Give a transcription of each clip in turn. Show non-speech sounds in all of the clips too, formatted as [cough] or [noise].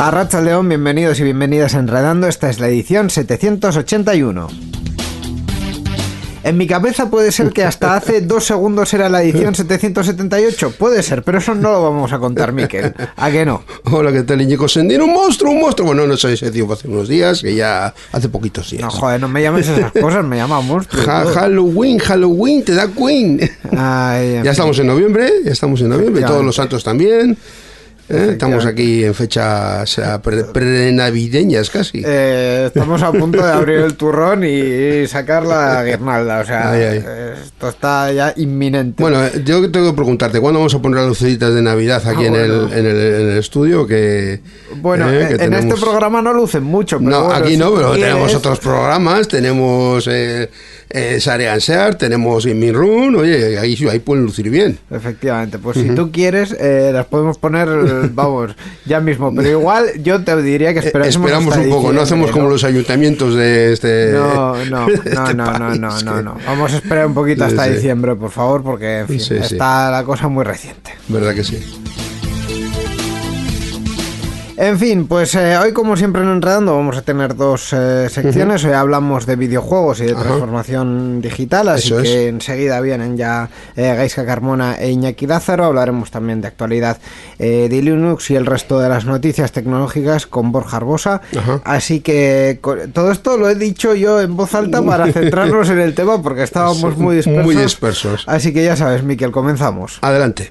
A Racha León, bienvenidos y bienvenidas a Enredando. Esta es la edición 781. En mi cabeza puede ser que hasta hace [laughs] dos segundos era la edición 778. Puede ser, pero eso no lo vamos a contar, Miquel. ¿A qué no? Hola, ¿qué tal, Iñigo Sendino? ¡Un monstruo, un monstruo! Bueno, no sé ese tío hace unos días, que ya hace poquitos días. No, joder, no me llames esas [laughs] cosas, me llama monstruo. Ja- Halloween, Halloween, te da Queen. Ay, Ya estamos en noviembre, ya estamos en noviembre, todos los santos también. ¿Eh? Estamos aquí en fechas eh, pre- prenavideñas casi. Eh, estamos a punto de abrir el turrón y sacar la guirnalda. O sea, Ay, ay. esto está ya inminente. Bueno, yo tengo que preguntarte, ¿cuándo vamos a poner las lucecitas de Navidad aquí Ah, en, el, en, el, en el estudio? Que, Bueno, eh, que en tenemos- este programa no lucen mucho. Pero No, bueno, aquí no, pero tenemos otros programas, tenemos eh, eh, Sare Ansar, tenemos Inmin Run, oye, ahí, ahí pueden lucir bien. Efectivamente, pues si tú quieres, eh, las podemos poner, [laughs] vamos, ya mismo. Pero igual yo te diría que Eh, esperásemos esperamos hasta un poco, no hacemos como ¿no? los ayuntamientos de este, No, no, [laughs] no, este no, no, país, no, no, que- no. Vamos a esperar un poquito hasta sí. diciembre, por favor, porque en fin, sí. está la cosa muy reciente. ¿Verdad que sí? En fin, pues eh, hoy como siempre en Enredando vamos a tener dos eh, secciones. Hoy hablamos de videojuegos y de Ajá. transformación digital, así Eso es. que enseguida vienen ya eh, Gaisca Carmona e Iñaki Lázaro. Hablaremos también de actualidad eh, de Linux y el resto de las noticias tecnológicas con Borja Arbosa. Ajá. Así que todo esto lo he dicho yo en voz alta para [laughs] centrarnos en el tema porque estábamos muy dispersos. Muy dispersos. Así que ya sabes, Miquel, comenzamos. Adelante.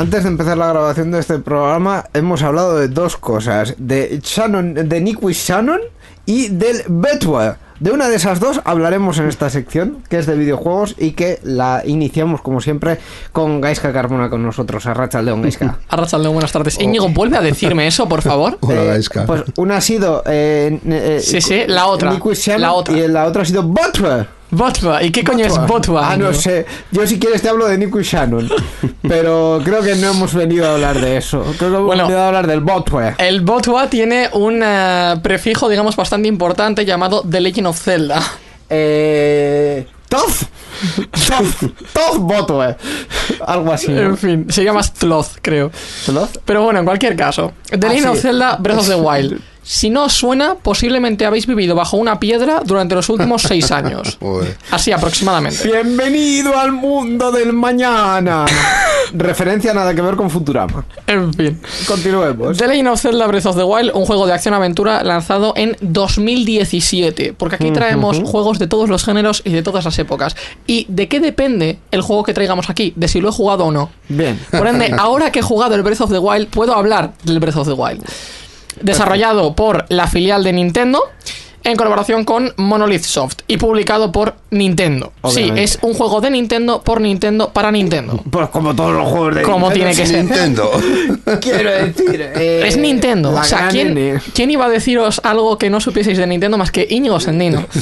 Antes de empezar la grabación de este programa, hemos hablado de dos cosas: de Shannon, de Nick Shannon y del Betware. De una de esas dos hablaremos en esta sección, que es de videojuegos y que la iniciamos, como siempre, con Gaiska Carmona con nosotros. Arracha León Gaiska. [laughs] Arrachaldeón, buenas tardes. Íñigo, vuelve a decirme eso, por favor. [laughs] Hola, Eh, Gaisca. Pues una ha sido. eh, eh, Sí, sí, la otra. La otra. Y la otra ha sido Botware. Botwa. ¿Y qué coño es Botwa? Ah, no sé. Yo si quieres te hablo de Nico y Shannon. [laughs] pero creo que no hemos venido a hablar de eso. Creo que hemos Bueno. venido a hablar del botware. El Botwa tiene un eh, prefijo, digamos, bastante importante llamado The Legend of Zelda. Eh... Toth. Toth. Toth botware. Algo así. ¿no? En fin, se llama Sloth, creo. ¿Toth? Pero bueno, en cualquier caso. The Ah, Legend sí. of Zelda Breath of the Wild. [laughs] Si no os suena, posiblemente habéis vivido bajo una piedra durante los últimos seis [laughs] años. Así aproximadamente. Bienvenido al mundo del mañana. [laughs] Referencia nada que ver con Futurama. En fin. Continuemos. The Legend of Zelda Breath of the Wild, un juego de acción-aventura lanzado en 2017. Porque aquí traemos juegos de todos los géneros y de todas las épocas. ¿Y de qué depende el juego que traigamos aquí? De si lo he jugado o no. Bien. Por ende, [laughs] ahora que he jugado el Breath of the Wild, puedo hablar del Breath of the Wild. Desarrollado por la filial de Nintendo. en colaboración con Monolith Soft y publicado por Nintendo. Obviamente. Sí, es un juego de Nintendo por Nintendo para Nintendo. Pues como todos los juegos de Como tiene que ser. Nintendo. [laughs] Quiero decir. eh, Es Nintendo. O sea, ¿quién, iba a deciros algo que no supieseis de Nintendo más que Íñigo Sendino? [laughs]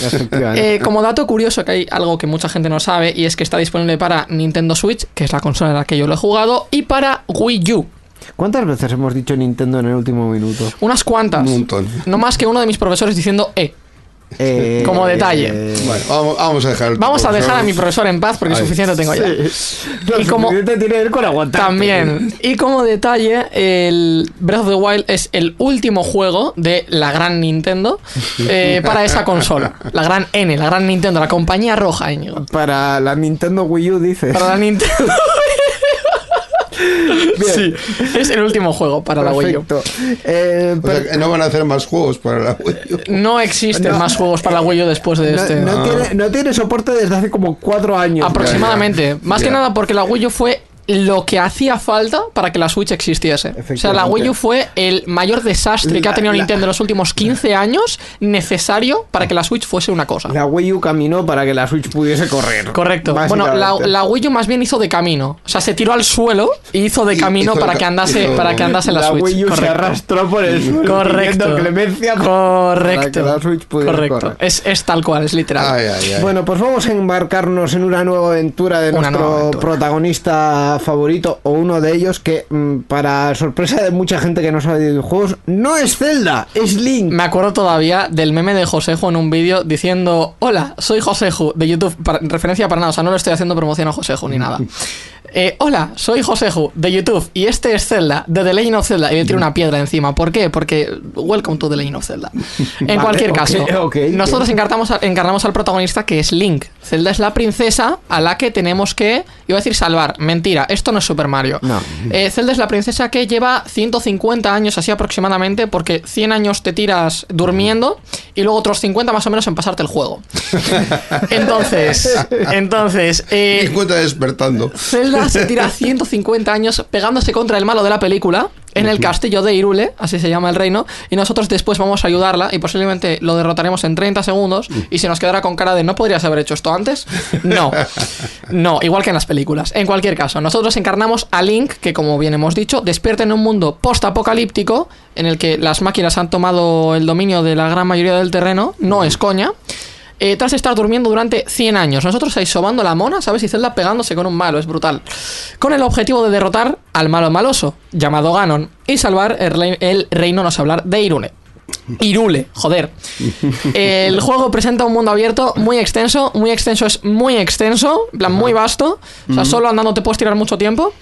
Eh, como dato curioso, que hay algo que mucha gente no sabe y es que está disponible para Nintendo Switch, que es la consola en la que yo lo he jugado, y para Wii U. ¿Cuántas veces hemos dicho Nintendo en el último minuto? Unas cuantas. Un montón. No más que uno de mis profesores diciendo E. Eh, Como detalle. eh, Bueno, vamos, vamos a dejar. Vamos a dejar a mi profesor en paz porque Ahí. suficiente tengo ya. Lo Y como- tiene él con aguantar. También. Y como detalle, el Breath of the Wild es el último juego de la gran Nintendo eh, para esa consola. La gran N, la gran Nintendo, la compañía roja, Íñigo. Para la Nintendo Wii U, dice. Para la Nintendo. [laughs] Sí, es el último juego para la Wii U. Perfecto. Eh, O sea, pero- que no van a hacer más juegos para la Wii U. No existen No. más juegos para la Wii U después de no, este. no tiene, no tiene soporte desde hace como cuatro años. Aproximadamente. Ya, ya. Más que nada porque la Wii U fue lo que hacía falta para que la Switch existiese. O sea, la. Wii U fue el mayor desastre que ha tenido La- la- Nintendo en los últimos 15 años necesario para que la Switch fuese una cosa. La Wii U caminó para que la Switch pudiese correr. Correcto. Bueno, la, la Wii U más bien hizo de camino. O sea, se tiró al suelo y hizo de Y- camino hizo para que andase, hizo- para que andase la, La Switch. Wii U se arrastró por el suelo. Correcto. clemencia para Correcto. que la Switch pudiera Correcto. correr. Es, es tal cual, es literal. Ay, ay, ay. Bueno, pues vamos a embarcarnos en una nueva aventura de Una nuestro aventura. protagonista favorito o uno de ellos que, mm, para sorpresa de mucha gente que no sabe de videojuegos, no es Zelda, es Link. Me acuerdo todavía del meme de Josejo en un vídeo diciendo: Hola, soy Josejo de YouTube. Para, referencia para nada, o sea, no le estoy haciendo promoción a Josejo ni nada. [laughs] Eh, hola, soy Josejo de YouTube y este es Zelda, de The Legend of Zelda. Y le tiro una piedra encima. ¿Por qué? Porque Welcome to The Legend of Zelda. [laughs] En Vale, cualquier caso, nosotros encarnamos, a- encarnamos al protagonista que es Link. Zelda es la princesa a la que tenemos que, iba a decir salvar. Mentira, esto no es Super Mario. No. Eh, Zelda es la princesa que lleva 150 años así aproximadamente, porque 100 años te tiras durmiendo y luego otros 50 más o menos en pasarte el juego. [laughs] Entonces, entonces, eh, 50 despertando. Zelda se tira 150 años pegándose contra el malo de la película en el castillo de Irule, así se llama el reino, y nosotros después vamos a ayudarla y posiblemente lo derrotaremos en 30 segundos y se nos quedará con cara de ¿no podrías haber hecho esto antes? No, [laughs] no, igual que en las películas. En cualquier caso, nosotros encarnamos a Link, que como bien hemos dicho, despierta en un mundo post-apocalíptico en el que las máquinas han tomado el dominio de la gran mayoría del terreno, no es coña. Eh, tras estar durmiendo durante 100 años. Nosotros ahí sobando la mona, ¿sabes? Y Zelda pegándose con un malo, es brutal. Con el objetivo de derrotar al malo maloso, llamado Ganon, y salvar el, rei- el reino, no sé hablar, de Irune. Irule, joder. [laughs] El juego presenta un mundo abierto muy extenso, muy extenso es muy extenso, en plan muy vasto, o sea, solo andando te puedes tirar mucho tiempo,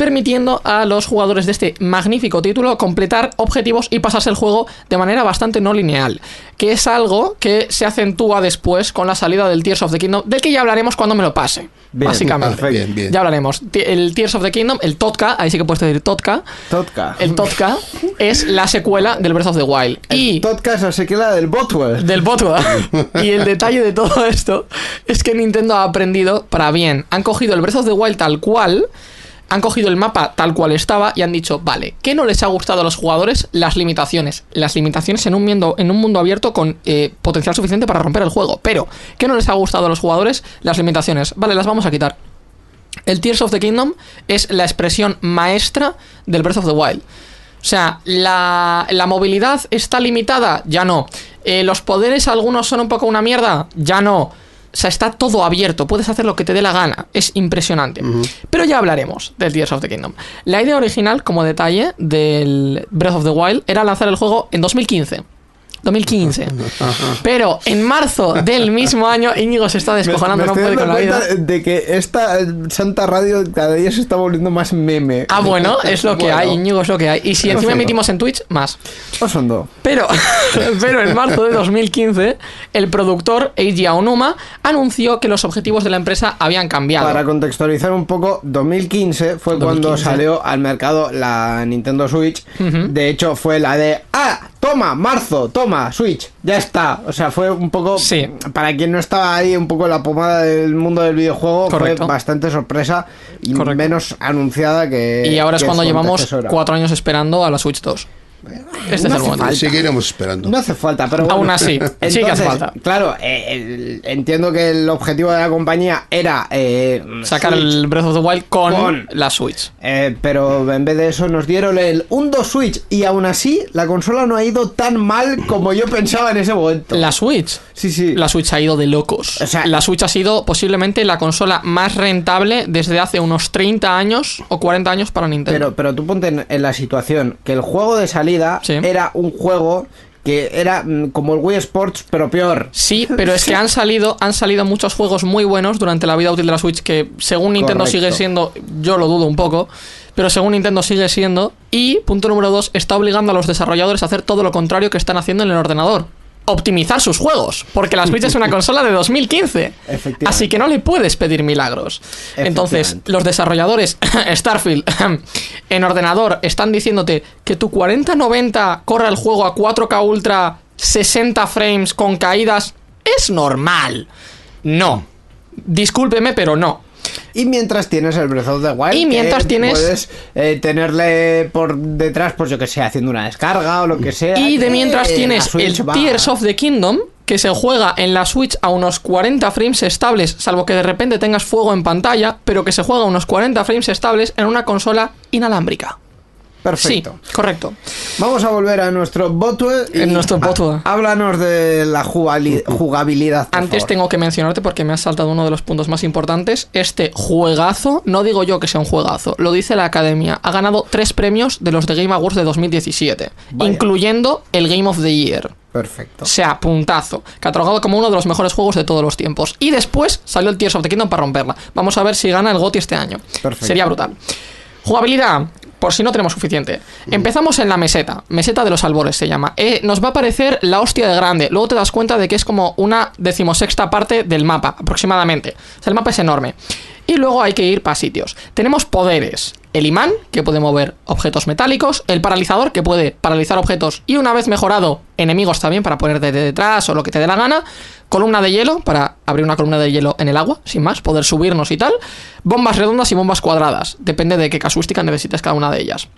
permitiendo a los jugadores de este magnífico título completar objetivos y pasarse el juego de manera bastante no lineal, que es algo que se acentúa después con la salida del Tears of the Kingdom, del que ya hablaremos cuando me lo pase, Bien, básicamente. perfecto. Bien, bien. Ya hablaremos. El Tears of the Kingdom, el Totka, ahí sí que puedes decir Totka, Totka. el Totka [laughs] es la secuela del Breath of the Wild. Y Totka es la secuela del Botwell. del botwa. Y el detalle de todo esto es que Nintendo ha aprendido para bien. Han cogido el Breath of the Wild tal cual, han cogido el mapa tal cual estaba y han dicho, vale, ¿qué no les ha gustado a los jugadores? Las limitaciones. Las limitaciones en un mundo, en un mundo abierto con eh, potencial suficiente para romper el juego. Pero, ¿qué no les ha gustado a los jugadores? Las limitaciones. Vale, las vamos a quitar. El Tears of the Kingdom es la expresión maestra del Breath of the Wild. O sea, la, la movilidad está limitada, ya no. Eh, los poderes algunos son un poco una mierda, ya no. O sea, está todo abierto, puedes hacer lo que te dé la gana, es impresionante. Pero ya hablaremos del Tears of the Kingdom. La idea original, como detalle, del Breath of the Wild era lanzar el juego en 2015. 2015. Pero en marzo del mismo año, Íñigo se está descojonando, Me no estoy puede con la vida. de que esta eh, santa radio cada día se está volviendo más meme. Ah, bueno, es lo que Bueno. hay, Íñigo, es lo que hay. Y si encima emitimos en Twitch, más. Osondo. Pero, [laughs] pero en marzo de 2015, el productor Eiji Aonuma anunció que los objetivos de la empresa habían cambiado. Para contextualizar un poco, 2015 fue cuando 2015. salió al mercado la Nintendo Switch. De hecho, fue la de ¡Ah! Toma, marzo, toma, Switch, ya está. O sea, fue un poco. Sí. Para quien no estaba ahí, un poco la pomada del mundo del videojuego, Correcto. fue bastante sorpresa y Correcto. menos anunciada que. y ahora es cuando llevamos antecesora. cuatro años esperando a la Switch 2. Este es el momento. falta. Seguiremos esperando. No hace falta, pero bueno. Aún así, sí que hace falta. Claro, eh, el- entiendo que el objetivo de la compañía era eh, Sacar Switch, el Breath of the Wild con, Con- la Switch. eh, pero en vez de eso nos dieron el 1-2 Switch y aún así la consola no ha ido tan mal como yo pensaba en ese momento. La Switch. Sí, sí. La Switch ha ido de locos. O sea- la Switch ha sido posiblemente la consola más rentable desde hace unos 30 años o 40 años para Nintendo. Pero, pero tú ponte en, en la situación que el juego de salida Sí. era un juego que era mm, como el Wii Sports, pero peor. Sí, [laughs] pero es que han salido, han salido muchos juegos muy buenos durante la vida útil de la Switch que según Nintendo Correcto. sigue siendo, yo lo dudo un poco, pero según Nintendo sigue siendo. Y punto número dos, está obligando a los desarrolladores a hacer todo lo contrario que están haciendo en el ordenador. Optimizar sus juegos, porque la Switch es una [laughs] consola de 2015. Efectivamente. Así que no le puedes pedir milagros. Entonces, los desarrolladores [coughs] Starfield [coughs] en ordenador están diciéndote que tu 4090 corra el juego a 4K Ultra 60 frames con caídas es normal. No. Discúlpeme, pero no. Y mientras tienes el Breath of the Wild, Y mientras tienes- puedes eh, tenerle por detrás, pues yo que sé, haciendo una descarga o lo que sea. Y de mientras la tienes el va- Tears of the Kingdom, que se juega en la Switch a unos 40 frames estables, salvo que de repente tengas fuego en pantalla, pero que se juega a unos 40 frames estables en una consola inalámbrica. Perfecto. Sí, correcto. Vamos a volver a nuestro Botue. y- En nuestro Botue. Ah, Háblanos de la jugabili- jugabilidad. por Antes favor. tengo que mencionarte porque me has saltado uno de los puntos más importantes. Este juegazo, no digo yo que sea un juegazo, lo dice la academia. Ha ganado tres premios de los de Game Awards de 2017, Vaya. incluyendo el Game of the Year. Perfecto. O sea, puntazo. Catalogado como uno de los mejores juegos de todos los tiempos. Y después salió el Tears of the Kingdom para romperla. Vamos a ver si gana el GOTY este año. Perfecto. Sería brutal. Jugabilidad. Por si no tenemos suficiente. Empezamos en la meseta. Meseta de los albores se llama. Eh, nos va a parecer la hostia de grande. Luego te das cuenta de que es como una decimosexta parte del mapa, aproximadamente. O sea, el mapa es enorme. Y luego hay que ir para sitios. Tenemos poderes. El imán, que puede mover objetos metálicos. El paralizador, que puede paralizar objetos. Y una vez mejorado, enemigos también para poner de detrás o lo que te dé la gana. Columna de hielo, para abrir una columna de hielo en el agua, sin más, poder subirnos y tal. Bombas redondas y bombas cuadradas. Depende de qué casuística necesites cada una de ellas.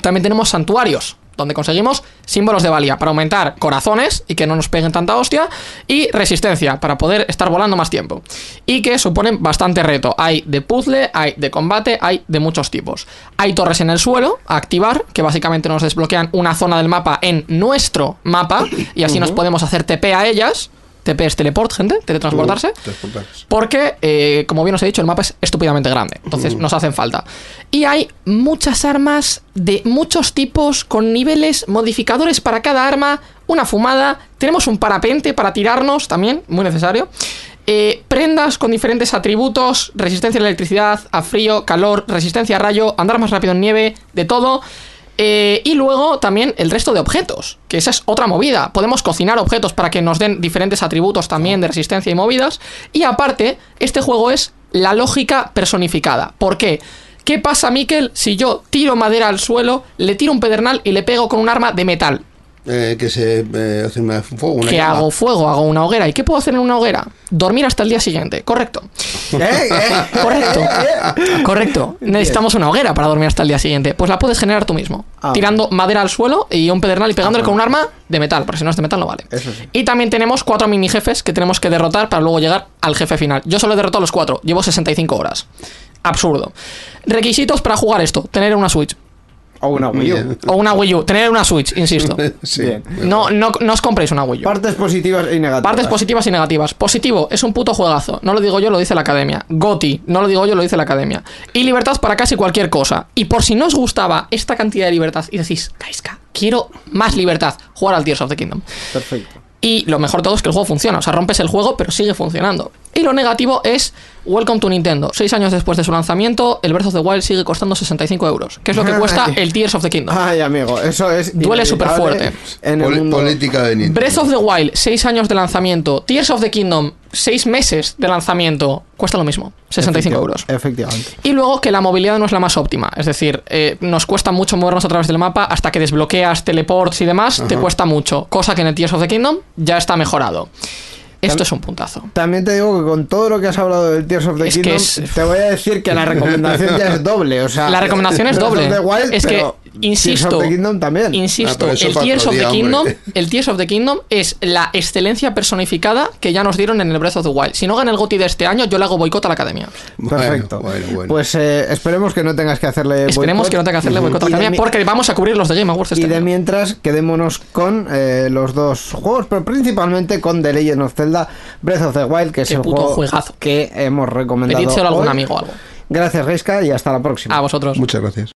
También tenemos santuarios, donde conseguimos símbolos de valía para aumentar corazones y que no nos peguen tanta hostia, y resistencia para poder estar volando más tiempo. Y que suponen bastante reto. Hay de puzzle, hay de combate, hay de muchos tipos. Hay torres en el suelo a activar, que básicamente nos desbloquean una zona del mapa en nuestro mapa, y así nos podemos hacer TP a ellas. TP es teleport, gente, teletransportarse. Transportarse. Porque, eh, como bien os he dicho, el mapa es estúpidamente grande. Entonces nos hacen falta. Y hay muchas armas de muchos tipos, con niveles, modificadores para cada arma, una fumada. Tenemos un parapente para tirarnos también, muy necesario. Eh, prendas con diferentes atributos, resistencia a la electricidad, a frío, calor, resistencia a rayo, andar más rápido en nieve, de todo. Eh, y luego también el resto de objetos, que esa es otra movida. Podemos cocinar objetos para que nos den diferentes atributos también de resistencia y movidas. Y aparte, este juego es la lógica personificada. ¿Por qué? ¿Qué pasa, Mikel, si yo tiro madera al suelo, le tiro un pedernal y le pego con un arma de metal? Eh, que se eh, hace una- un fuego, una que llama. hago fuego, hago una hoguera. ¿Y qué puedo hacer en una hoguera? Dormir hasta el día siguiente. Correcto. [laughs] Eh, eh. Correcto. Correcto. Necesitamos una hoguera para dormir hasta el día siguiente. Pues la puedes generar tú mismo. Ah, tirando madera al suelo y un pedernal y pegándole con un arma de metal. Porque si no es de metal no vale. Eso sí. Y también tenemos cuatro mini jefes que tenemos que derrotar para luego llegar al jefe final. Yo solo he derrotado a los cuatro. Llevo 65 horas. Absurdo. Requisitos para jugar esto. Tener una Switch. O una Wii U. Bien. O una Wii U. Tener una Switch, insisto. [laughs] Sí. Bien. No, no, no os compréis una Wii U. Partes positivas y negativas. Partes positivas y negativas. Positivo, es un puto juegazo. No lo digo yo, lo dice la academia. Goti, no lo digo yo, lo dice la academia. Y libertad para casi cualquier cosa. Y por si no os gustaba esta cantidad de libertad y decís, Kaiska, quiero más libertad, jugar al Tears of the Kingdom. Perfecto. Y lo mejor de todo es que el juego funciona. O sea, rompes el juego, pero sigue funcionando. Y lo negativo es Welcome to Nintendo. Seis años después de su lanzamiento, el Breath of the Wild sigue costando 65 euros. Que es lo que [laughs] cuesta el Tears of the Kingdom. Ay, amigo, eso es. Duele inevitable superfuerte. En el mundo. política de Nintendo. Breath of the Wild, 6 años de lanzamiento. Tears of the Kingdom, 6 meses de lanzamiento. Cuesta lo mismo, 65 euros. Efectivamente. Y luego que la movilidad no es la más óptima. Es decir, eh, nos cuesta mucho movernos a través del mapa hasta que desbloqueas teleports y demás. Te cuesta mucho. Cosa que en el Tears of the Kingdom ya está mejorado. Esto es un puntazo. También te digo que con todo lo que has hablado del Tears of the Es Kingdom, es- te voy a decir que la recomendación ya es doble. O sea, La recomendación es doble. Wild, es pero que Insisto, Tears of the Kingdom también. Insisto, Ah, el Tears of the día, Kingdom, el Tears of the Kingdom es la excelencia personificada que ya nos dieron en el Breath of the Wild. Si no gana el GOTY de este año, yo le hago boicot a la academia. Perfecto. Bueno, bueno, bueno. Pues eh, esperemos que no tengas que hacerle Esperemos boicot. que no tenga que hacerle boicot a Y la de academia mi- porque vamos a cubrir los de Game Awards Y este de año. mientras, quedémonos con eh, los dos juegos, pero principalmente con The Legend of Zelda Breath of the Wild, que es Qué el puto juego juegazo. que hemos recomendado. Pedídselo a algún amigo o algo. Gracias, Reiska, y hasta la próxima. A vosotros. Muchas gracias.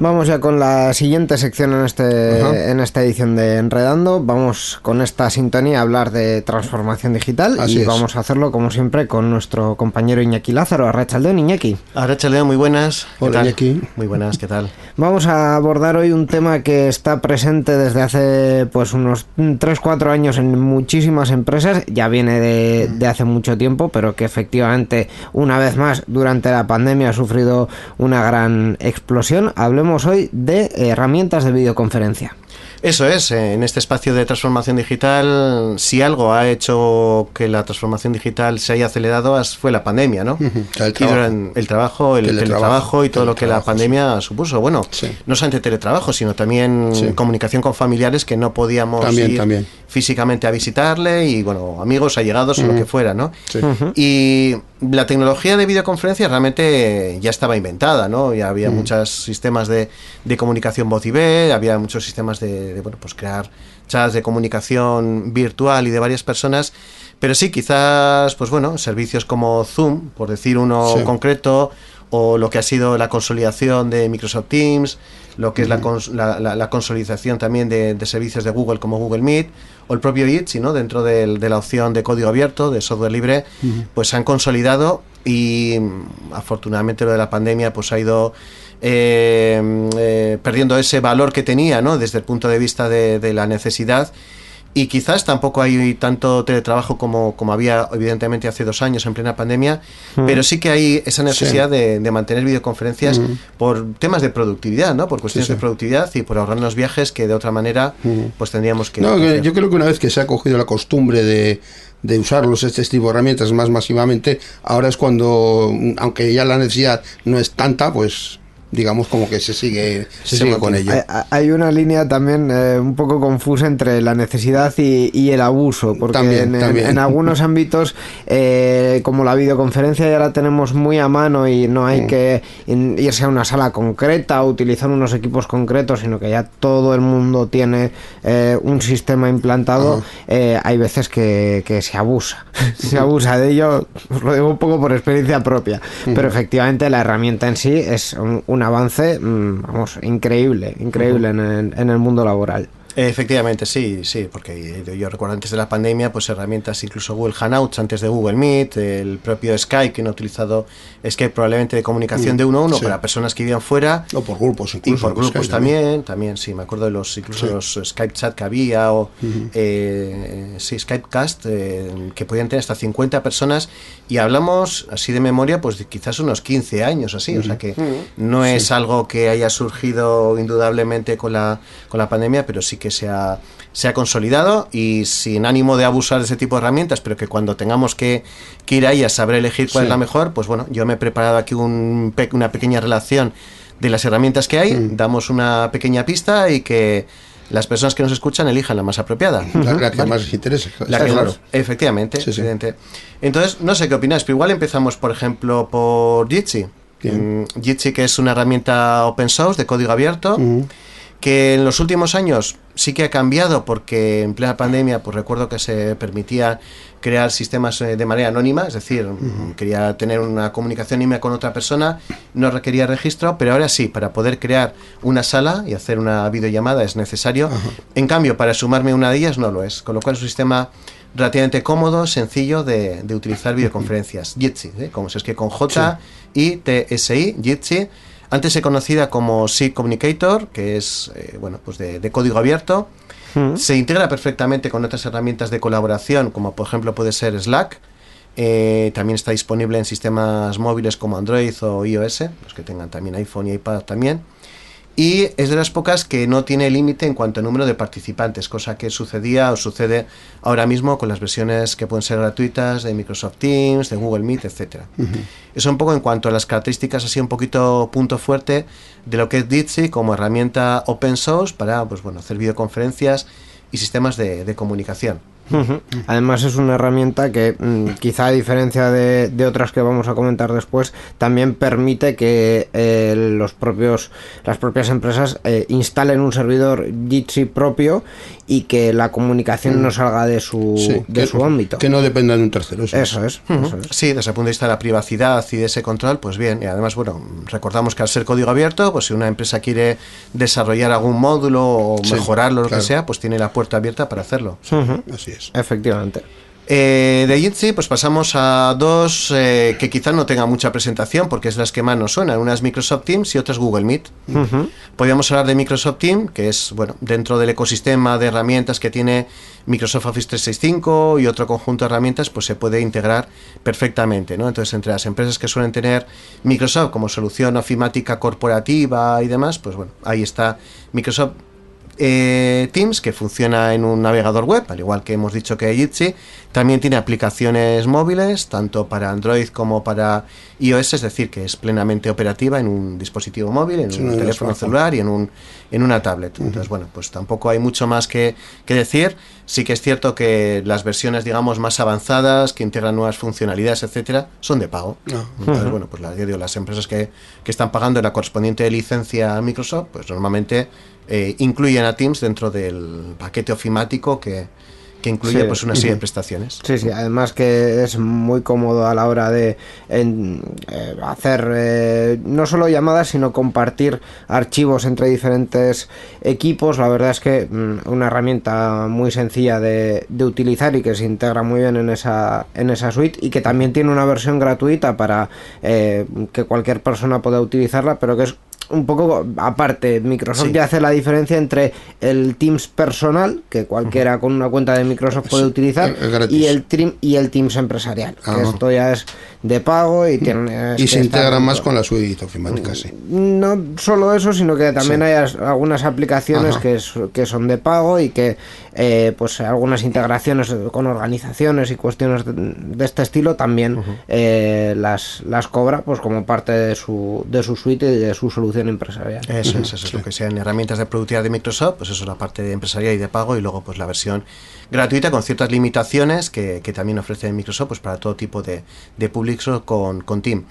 Vamos ya con la siguiente sección en, este, en esta edición de Enredando. Vamos con esta sintonía a hablar de transformación digital Así y es. vamos a hacerlo como siempre con nuestro compañero Iñaki Lázaro, Arrachaldeón Iñaki. Arracha León, muy buenas. ¿Qué Hola, tal? Iñaki. Muy buenas, ¿qué tal? Vamos a abordar hoy un tema que está presente desde hace pues unos 3-4 años en muchísimas empresas, ya viene de, de hace mucho tiempo, pero que efectivamente una vez más durante la pandemia ha sufrido una gran explosión. Hablemos hoy de herramientas de videoconferencia. Eso es, en este espacio de transformación digital, si algo ha hecho que la transformación digital se haya acelerado fue la pandemia, ¿no? El trabajo. el trabajo, el Teletrabajo, teletrabajo y todo lo que la pandemia supuso. Bueno, Sí. no solamente teletrabajo, sino también Sí. comunicación con familiares que no podíamos También, ir también. Físicamente a visitarle y, bueno, amigos, allegados o lo que fuera, ¿no? Sí. Y la tecnología de videoconferencia realmente ya estaba inventada, ¿no? Ya había muchos sistemas de, de comunicación voz y ve, había muchos sistemas de, de, bueno, pues crear chats de comunicación virtual y de varias personas. Pero sí, quizás, pues bueno, servicios como Zoom, por decir uno Sí. concreto, o lo que ha sido la consolidación de Microsoft Teams, lo que es la, cons- la, la- la consolidación también de, de servicios de Google como Google Meet, o el propio Jitsi, ¿no? dentro del- de la opción de código abierto, de software libre, pues se han consolidado y mm, afortunadamente lo de la pandemia pues ha ido eh, eh, perdiendo ese valor que tenía ¿no? desde el punto de vista de, de la necesidad y quizás tampoco hay tanto teletrabajo como, como había evidentemente hace dos años en plena pandemia, pero sí que hay esa necesidad de, de mantener videoconferencias por temas de productividad, ¿no? Por cuestiones Sí, sí. de productividad y por ahorrarnos viajes que de otra manera pues tendríamos que... No, hacer. yo creo que una vez que se ha cogido la costumbre de, de usarlos, este tipo de herramientas más masivamente, ahora es cuando, aunque ya la necesidad no es tanta, pues digamos como que se sigue, se Se sigue con ello. Hay, hay una línea también eh, un poco confusa entre la necesidad y, y el abuso, porque También, en, en- también. en algunos [laughs] ámbitos, eh, como la videoconferencia ya la tenemos muy a mano y no Mm. hay que in- irse a una sala concreta o utilizar unos equipos concretos, sino que ya todo el mundo tiene eh, un sistema implantado, eh, hay veces que, que se abusa, [laughs] se abusa de ello, os [laughs] lo digo un poco por experiencia propia, pero efectivamente la herramienta en sí es un, un avance, mm, vamos, increíble, increíble en, el, en el mundo laboral. Efectivamente, sí, sí, porque yo, yo recuerdo antes de la pandemia, pues herramientas, incluso Google Hangouts antes de Google Meet, el propio Skype, que no ha utilizado Skype probablemente de comunicación de uno a uno sí. para personas que vivían fuera. O por grupos Y incluso. por grupos Skype también, también, sí, me acuerdo de los incluso Sí. los Skype chat que había o eh, sí, Skypecast eh, que podían tener hasta 50 personas y hablamos así de memoria pues de quizás unos 15 años así, o sea que no es algo que haya surgido indudablemente con la con la pandemia, pero sí que se ha se ha consolidado y sin ánimo de abusar de ese tipo de herramientas, pero que cuando tengamos que, que ir a saber elegir cuál Sí. es la mejor, pues bueno, yo me he preparado aquí un una pequeña relación de las herramientas que hay, Mm. damos una pequeña pista y que las personas que nos escuchan elijan la más apropiada. La, la que ¿Vale? más les interese. La que claro. efectivamente, Sí, sí. evidente. Entonces, no sé qué opináis, pero igual empezamos, por ejemplo, por Jitsi. Mm, Jitsi, que es una herramienta open source de código abierto. Que en los últimos años sí que ha cambiado porque en plena pandemia, pues recuerdo que se permitía crear sistemas eh, de manera anónima, es decir, mm, quería tener una comunicación anónima con otra persona, no requería registro, pero ahora sí, para poder crear una sala y hacer una videollamada es necesario. En cambio, para sumarme a una de ellas no lo es, con lo cual es un sistema relativamente cómodo, sencillo de, de utilizar [laughs] videoconferencias. Jitsi, ¿eh? como se es que con J I T S I, Jitsi. Antes se conocida como SIG Communicator, que es eh, bueno, pues de, de código abierto. Se integra perfectamente con otras herramientas de colaboración, como por ejemplo puede ser Slack. Eh, también está disponible en sistemas móviles como Android o iOS, los que tengan también iPhone y iPad también. Y es de las pocas que no tiene límite en cuanto a número de participantes, cosa que sucedía o sucede ahora mismo con las versiones que pueden ser gratuitas de Microsoft Teams, de Google Meet, etcétera. Eso un poco en cuanto a las características, así un poquito punto fuerte de lo que es Jitsi como herramienta open source para pues, bueno, hacer videoconferencias y sistemas de, de comunicación. Además es una herramienta que mm, quizá a diferencia de, de otras que vamos a comentar después también permite que eh, los propios las propias empresas eh, instalen un servidor Jitsi propio y que la comunicación no salga de su, Sí, de que, su ámbito. Que no dependa de un tercero. Eso, Eso es. eso es. Sí, desde el punto de vista de la privacidad y de ese control, pues bien. Y además, bueno, recordamos que al ser código abierto, pues si una empresa quiere desarrollar algún módulo o Sí, mejorarlo, lo claro. que sea, pues tiene la puerta abierta para hacerlo. Así es. Efectivamente. Eh, de Jitsi, pues pasamos a dos eh, que quizás no tengan mucha presentación, porque es las que más nos suenan. Una es Microsoft Teams y otra es Google Meet. Podríamos hablar de Microsoft Teams, que es, bueno, dentro del ecosistema de herramientas que tiene Microsoft Office 365 y otro conjunto de herramientas, pues se puede integrar perfectamente, ¿no? Entonces, entre las empresas que suelen tener Microsoft como solución ofimática corporativa y demás, pues bueno, ahí está Microsoft eh, Teams, que funciona en un navegador web, al igual que hemos dicho que Jitsi, también tiene aplicaciones móviles, tanto para Android como para iOS, es decir, que es plenamente operativa en un dispositivo móvil, en Sí, un teléfono celular y en, un, en una tablet. Entonces, bueno, pues tampoco hay mucho más que, que decir. Sí que es cierto que las versiones, digamos, más avanzadas, que integran nuevas funcionalidades, etcétera, son de pago. Ah. Entonces, bueno, pues las, digo, las empresas que, que están pagando la correspondiente licencia a Microsoft, pues normalmente eh, incluyen a Teams dentro del paquete ofimático que, que incluye Sí. pues una serie de prestaciones. Sí, sí, además que es muy cómodo a la hora de en, eh, hacer eh, no solo llamadas, sino compartir archivos entre diferentes equipos. La verdad es que mm, una herramienta muy sencilla de, de utilizar y que se integra muy bien en esa, en esa suite y que también tiene una versión gratuita para eh, que cualquier persona pueda utilizarla, pero que es un poco aparte. Microsoft Sí. ya hace la diferencia entre el Teams personal, que cualquiera con una cuenta de Microsoft puede Sí, utilizar, gratis. y el, y el Teams empresarial. Que Ah. esto ya es de pago y tiene. Y se integra más con la suite ofimática, sí. No solo eso, sino que también Sí. hay as- algunas aplicaciones que, que son de pago y que, eh, pues, algunas integraciones con organizaciones y cuestiones de, de este estilo también eh, las, las cobra, pues, como parte de su, de su suite y de su solución empresarial. Eso es, eso es lo que sean herramientas de productividad de Microsoft, pues eso es la parte de empresarial y de pago, y luego pues la versión gratuita con ciertas limitaciones que, que también ofrece Microsoft pues para todo tipo de, de con, con Team.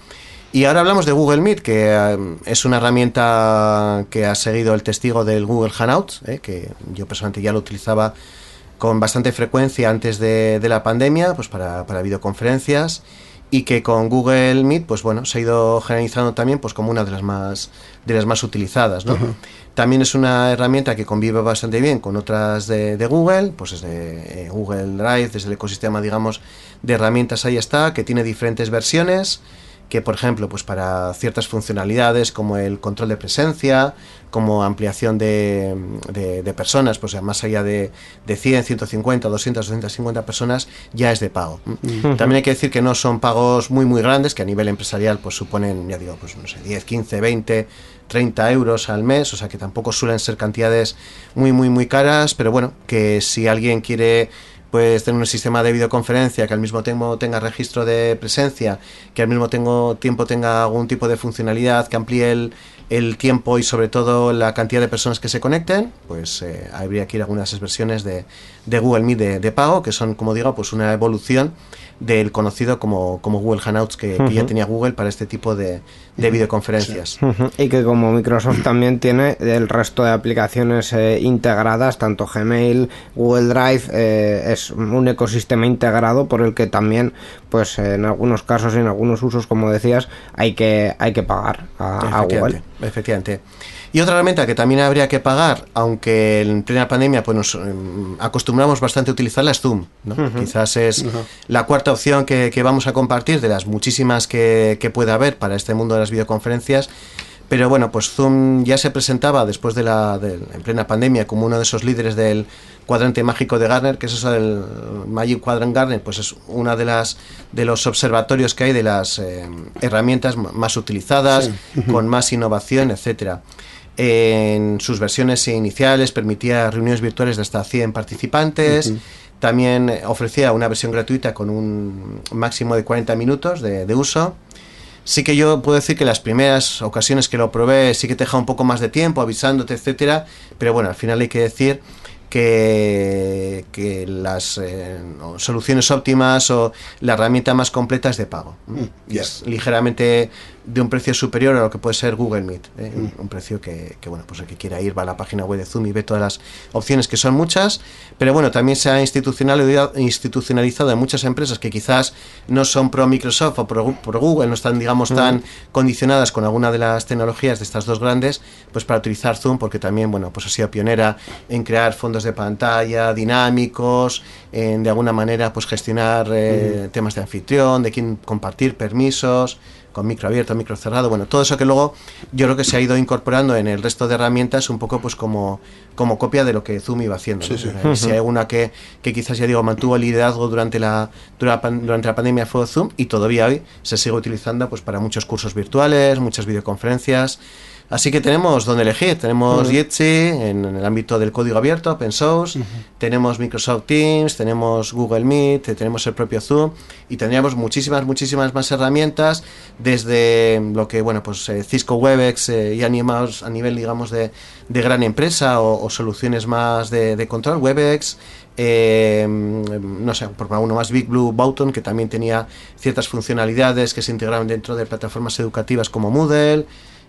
Y ahora hablamos de Google Meet, que eh, es una herramienta que ha seguido el testigo del Google Hangouts, eh, que yo personalmente ya lo utilizaba con bastante frecuencia antes de, de la pandemia, pues para, para videoconferencias y que con Google Meet, pues bueno, se ha ido generalizando también pues como una de las más de las más utilizadas, ¿no? También es una herramienta que convive bastante bien con otras de, de Google, pues desde eh, Google Drive, desde el ecosistema, digamos, de herramientas ahí está, que tiene diferentes versiones, que por ejemplo, pues para ciertas funcionalidades como el control de presencia, como ampliación de, de- de personas, pues más allá de, de 100, 150, 200, 250 personas, ya es de pago. También hay que decir que no son pagos muy muy grandes, que a nivel empresarial pues suponen, ya digo, pues no sé, 10, 15, 20, 30 euros al mes, o sea que tampoco suelen ser cantidades muy muy muy caras, pero bueno, que si alguien quiere pues tener un sistema de videoconferencia que al mismo tiempo tenga registro de presencia, que al mismo tiempo tenga algún tipo de funcionalidad que amplíe el, el tiempo y sobre todo la cantidad de personas que se conecten, pues eh, habría que ir a algunas versiones de, de Google Meet de, de pago, que son, como digo, pues una evolución del conocido como, como Google Hangouts que, que ya tenía Google para este tipo de, de videoconferencias. Y que como Microsoft también tiene el resto de aplicaciones eh, integradas, tanto Gmail, Google Drive, eh, es un ecosistema integrado por el que también pues en algunos casos y en algunos usos, como decías, hay que, hay que pagar a, a Google. Efectivamente. Y otra herramienta que también habría que pagar, aunque en plena pandemia pues nos em, acostumbramos bastante a utilizarla, es Zoom. ¿no? Quizás es la cuarta opción que, que vamos a compartir de las muchísimas que, que puede haber para este mundo de las videoconferencias. Pero bueno, pues Zoom ya se presentaba después de la de- en plena pandemia como uno de esos líderes del cuadrante mágico de Gartner, que es eso del Magic Quadrant Gartner, pues es una de las de los observatorios que hay de las eh, herramientas más utilizadas, con más innovación, etcétera. En sus versiones iniciales permitía reuniones virtuales de hasta 100 participantes. También ofrecía una versión gratuita con un máximo de 40 minutos de, de uso. Sí que yo puedo decir que las primeras ocasiones que lo probé sí que te deja un poco más de tiempo avisándote, etcétera, pero bueno, al final hay que decir que, que las eh, soluciones óptimas o la herramienta más completa es de pago. Ya. es ligeramente de un precio superior a lo que puede ser Google Meet. ¿eh? Un precio que, que, bueno, pues el que quiera ir va a la página web de Zoom y ve todas las opciones que son muchas, pero bueno, también se ha institucionalizado, institucionalizado en muchas empresas que quizás no son pro Microsoft o pro, pro Google, no están, digamos, tan condicionadas con alguna de las tecnologías de estas dos grandes, pues para utilizar Zoom, porque también, bueno, pues ha sido pionera en crear fondos de pantalla dinámicos, en de alguna manera, pues gestionar eh, temas de anfitrión, de quién compartir permisos con micro abierto, micro cerrado, bueno, todo eso que luego yo creo que se ha ido incorporando en el resto de herramientas un poco pues como, como copia de lo que Zoom iba haciendo. ¿no? Si hay una que, que quizás ya digo mantuvo el liderazgo durante la, durante la pandemia fue Zoom y todavía hoy se sigue utilizando pues para muchos cursos virtuales, muchas videoconferencias. Así que tenemos donde elegir. Tenemos Jitsi en, en el ámbito del código abierto, open source. Tenemos Microsoft Teams, tenemos Google Meet, tenemos el propio Zoom y tendríamos muchísimas, muchísimas más herramientas desde lo que, bueno, pues eh, Cisco Webex eh, y animados a nivel, digamos, de, de gran empresa o, o soluciones más de, de control, Webex. eh, no sé, por uno más Big Blue Button, que también tenía ciertas funcionalidades que se integraban dentro de plataformas educativas como Moodle.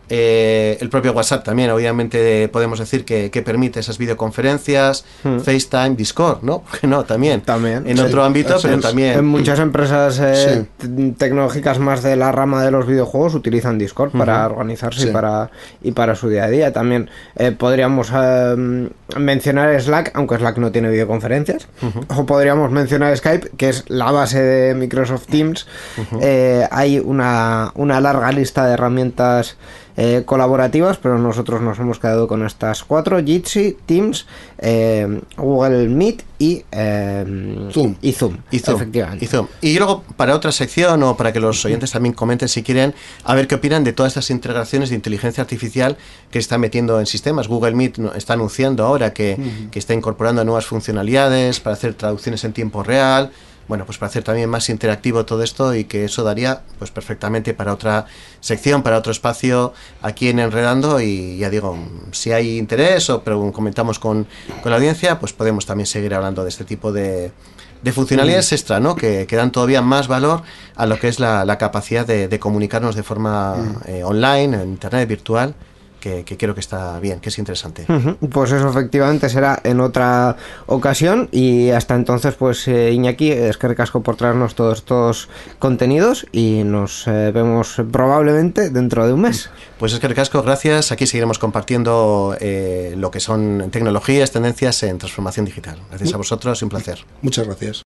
Eh, el propio WhatsApp también, obviamente, podemos decir que, que permite esas videoconferencias, FaceTime, Discord, ¿no? [laughs] ¿Por qué no? También. También. En Sí, otro ámbito, pero es. también. En muchas empresas eh, Sí. tecnológicas más de la rama de los videojuegos utilizan Discord para organizarse y, para, y para su día a día. También eh, podríamos eh, mencionar Slack, aunque Slack no tiene videoconferencias. O podríamos mencionar Skype, que es la base de Microsoft Teams. Hay una, una larga lista de herramientas eh, colaborativas, pero nosotros nos hemos quedado con estas cuatro: Jitsi, Teams, eh, Google Meet y, eh, Zoom. y Zoom. Y Zoom, Efectivamente. y Zoom. Y luego, para otra sección, o para que los oyentes también comenten si quieren, a ver qué opinan de todas estas integraciones de inteligencia artificial que está metiendo en sistemas. Google Meet está anunciando ahora que, que está incorporando nuevas funcionalidades para hacer traducciones en tiempo real. Bueno, pues para hacer también más interactivo todo esto y que eso daría pues perfectamente para otra sección, para otro espacio aquí en Enredando y ya digo, si hay interés o pero comentamos con, con la audiencia, pues podemos también seguir hablando de este tipo de, de funcionalidades extra, ¿no? Que, que dan todavía más valor a lo que es la, la capacidad de, de comunicarnos de forma eh, online, en internet virtual, que, que creo que está bien, que es interesante. Pues eso efectivamente será en otra ocasión y hasta entonces pues eh, Iñaki, es que recasco por traernos todos estos contenidos y nos eh, vemos probablemente dentro de un mes. Pues es que recasco, gracias. Aquí seguiremos compartiendo eh, lo que son tecnologías, tendencias en transformación digital. Gracias a vosotros un placer. Muchas gracias.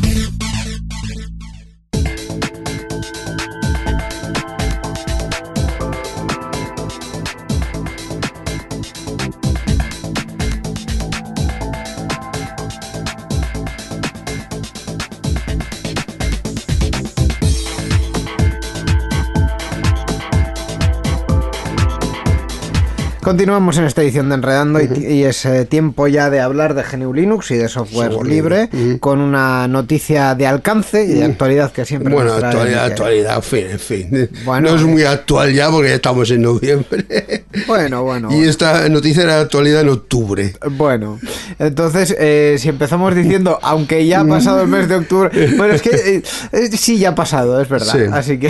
Continuamos en esta edición de Enredando y, y es eh, tiempo ya de hablar de GNU Linux y de software libre con una noticia de alcance y de actualidad que siempre Bueno, nos trae actualidad, actualidad, en fin, en fin. Bueno, no es eh. muy actual ya porque ya estamos en noviembre. Bueno, bueno. y esta noticia era de actualidad en octubre. Bueno, entonces, eh, si empezamos diciendo, aunque ya ha pasado el mes de octubre, [laughs] bueno, es que eh, eh, sí, ya ha pasado, es verdad. Sí. Así que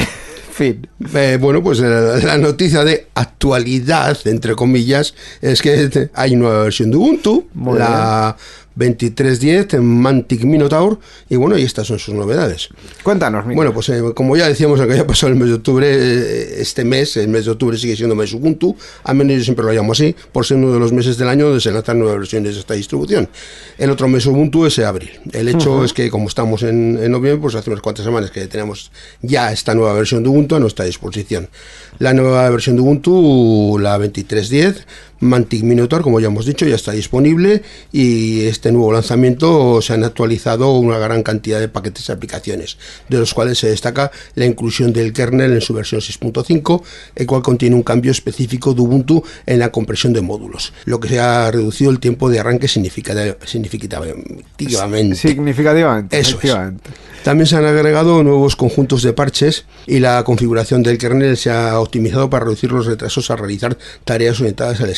fin. Eh, bueno, pues la, la noticia de actualidad, entre comillas, es que hay nueva versión de Ubuntu, Muy la 2310 en Mantic Minotaur, y bueno, y estas son sus novedades. Cuéntanos, Miguel. Bueno, pues eh, como ya decíamos el que haya pasado el mes de octubre, eh, este mes, el mes de octubre sigue siendo mes Ubuntu, al menos yo siempre lo llamo así, por ser uno de los meses del año donde se lanzan nuevas versiones de esta distribución. El otro mes Ubuntu es abril. El hecho es que como estamos en, en noviembre, pues hace unas cuantas semanas que tenemos ya esta nueva versión de Ubuntu a nuestra disposición. La nueva versión de Ubuntu, la 2310, Mantic Minotaur, como ya hemos dicho, ya está disponible y este nuevo lanzamiento se han actualizado una gran cantidad de paquetes de aplicaciones, de los cuales se destaca la inclusión del kernel en su versión 6.5, el cual contiene un cambio específico de Ubuntu en la compresión de módulos, lo que se ha reducido el tiempo de arranque significati- significativamente. Significativamente, Eso es. También se han agregado nuevos conjuntos de parches y la configuración del kernel se ha optimizado para reducir los retrasos al realizar tareas orientadas al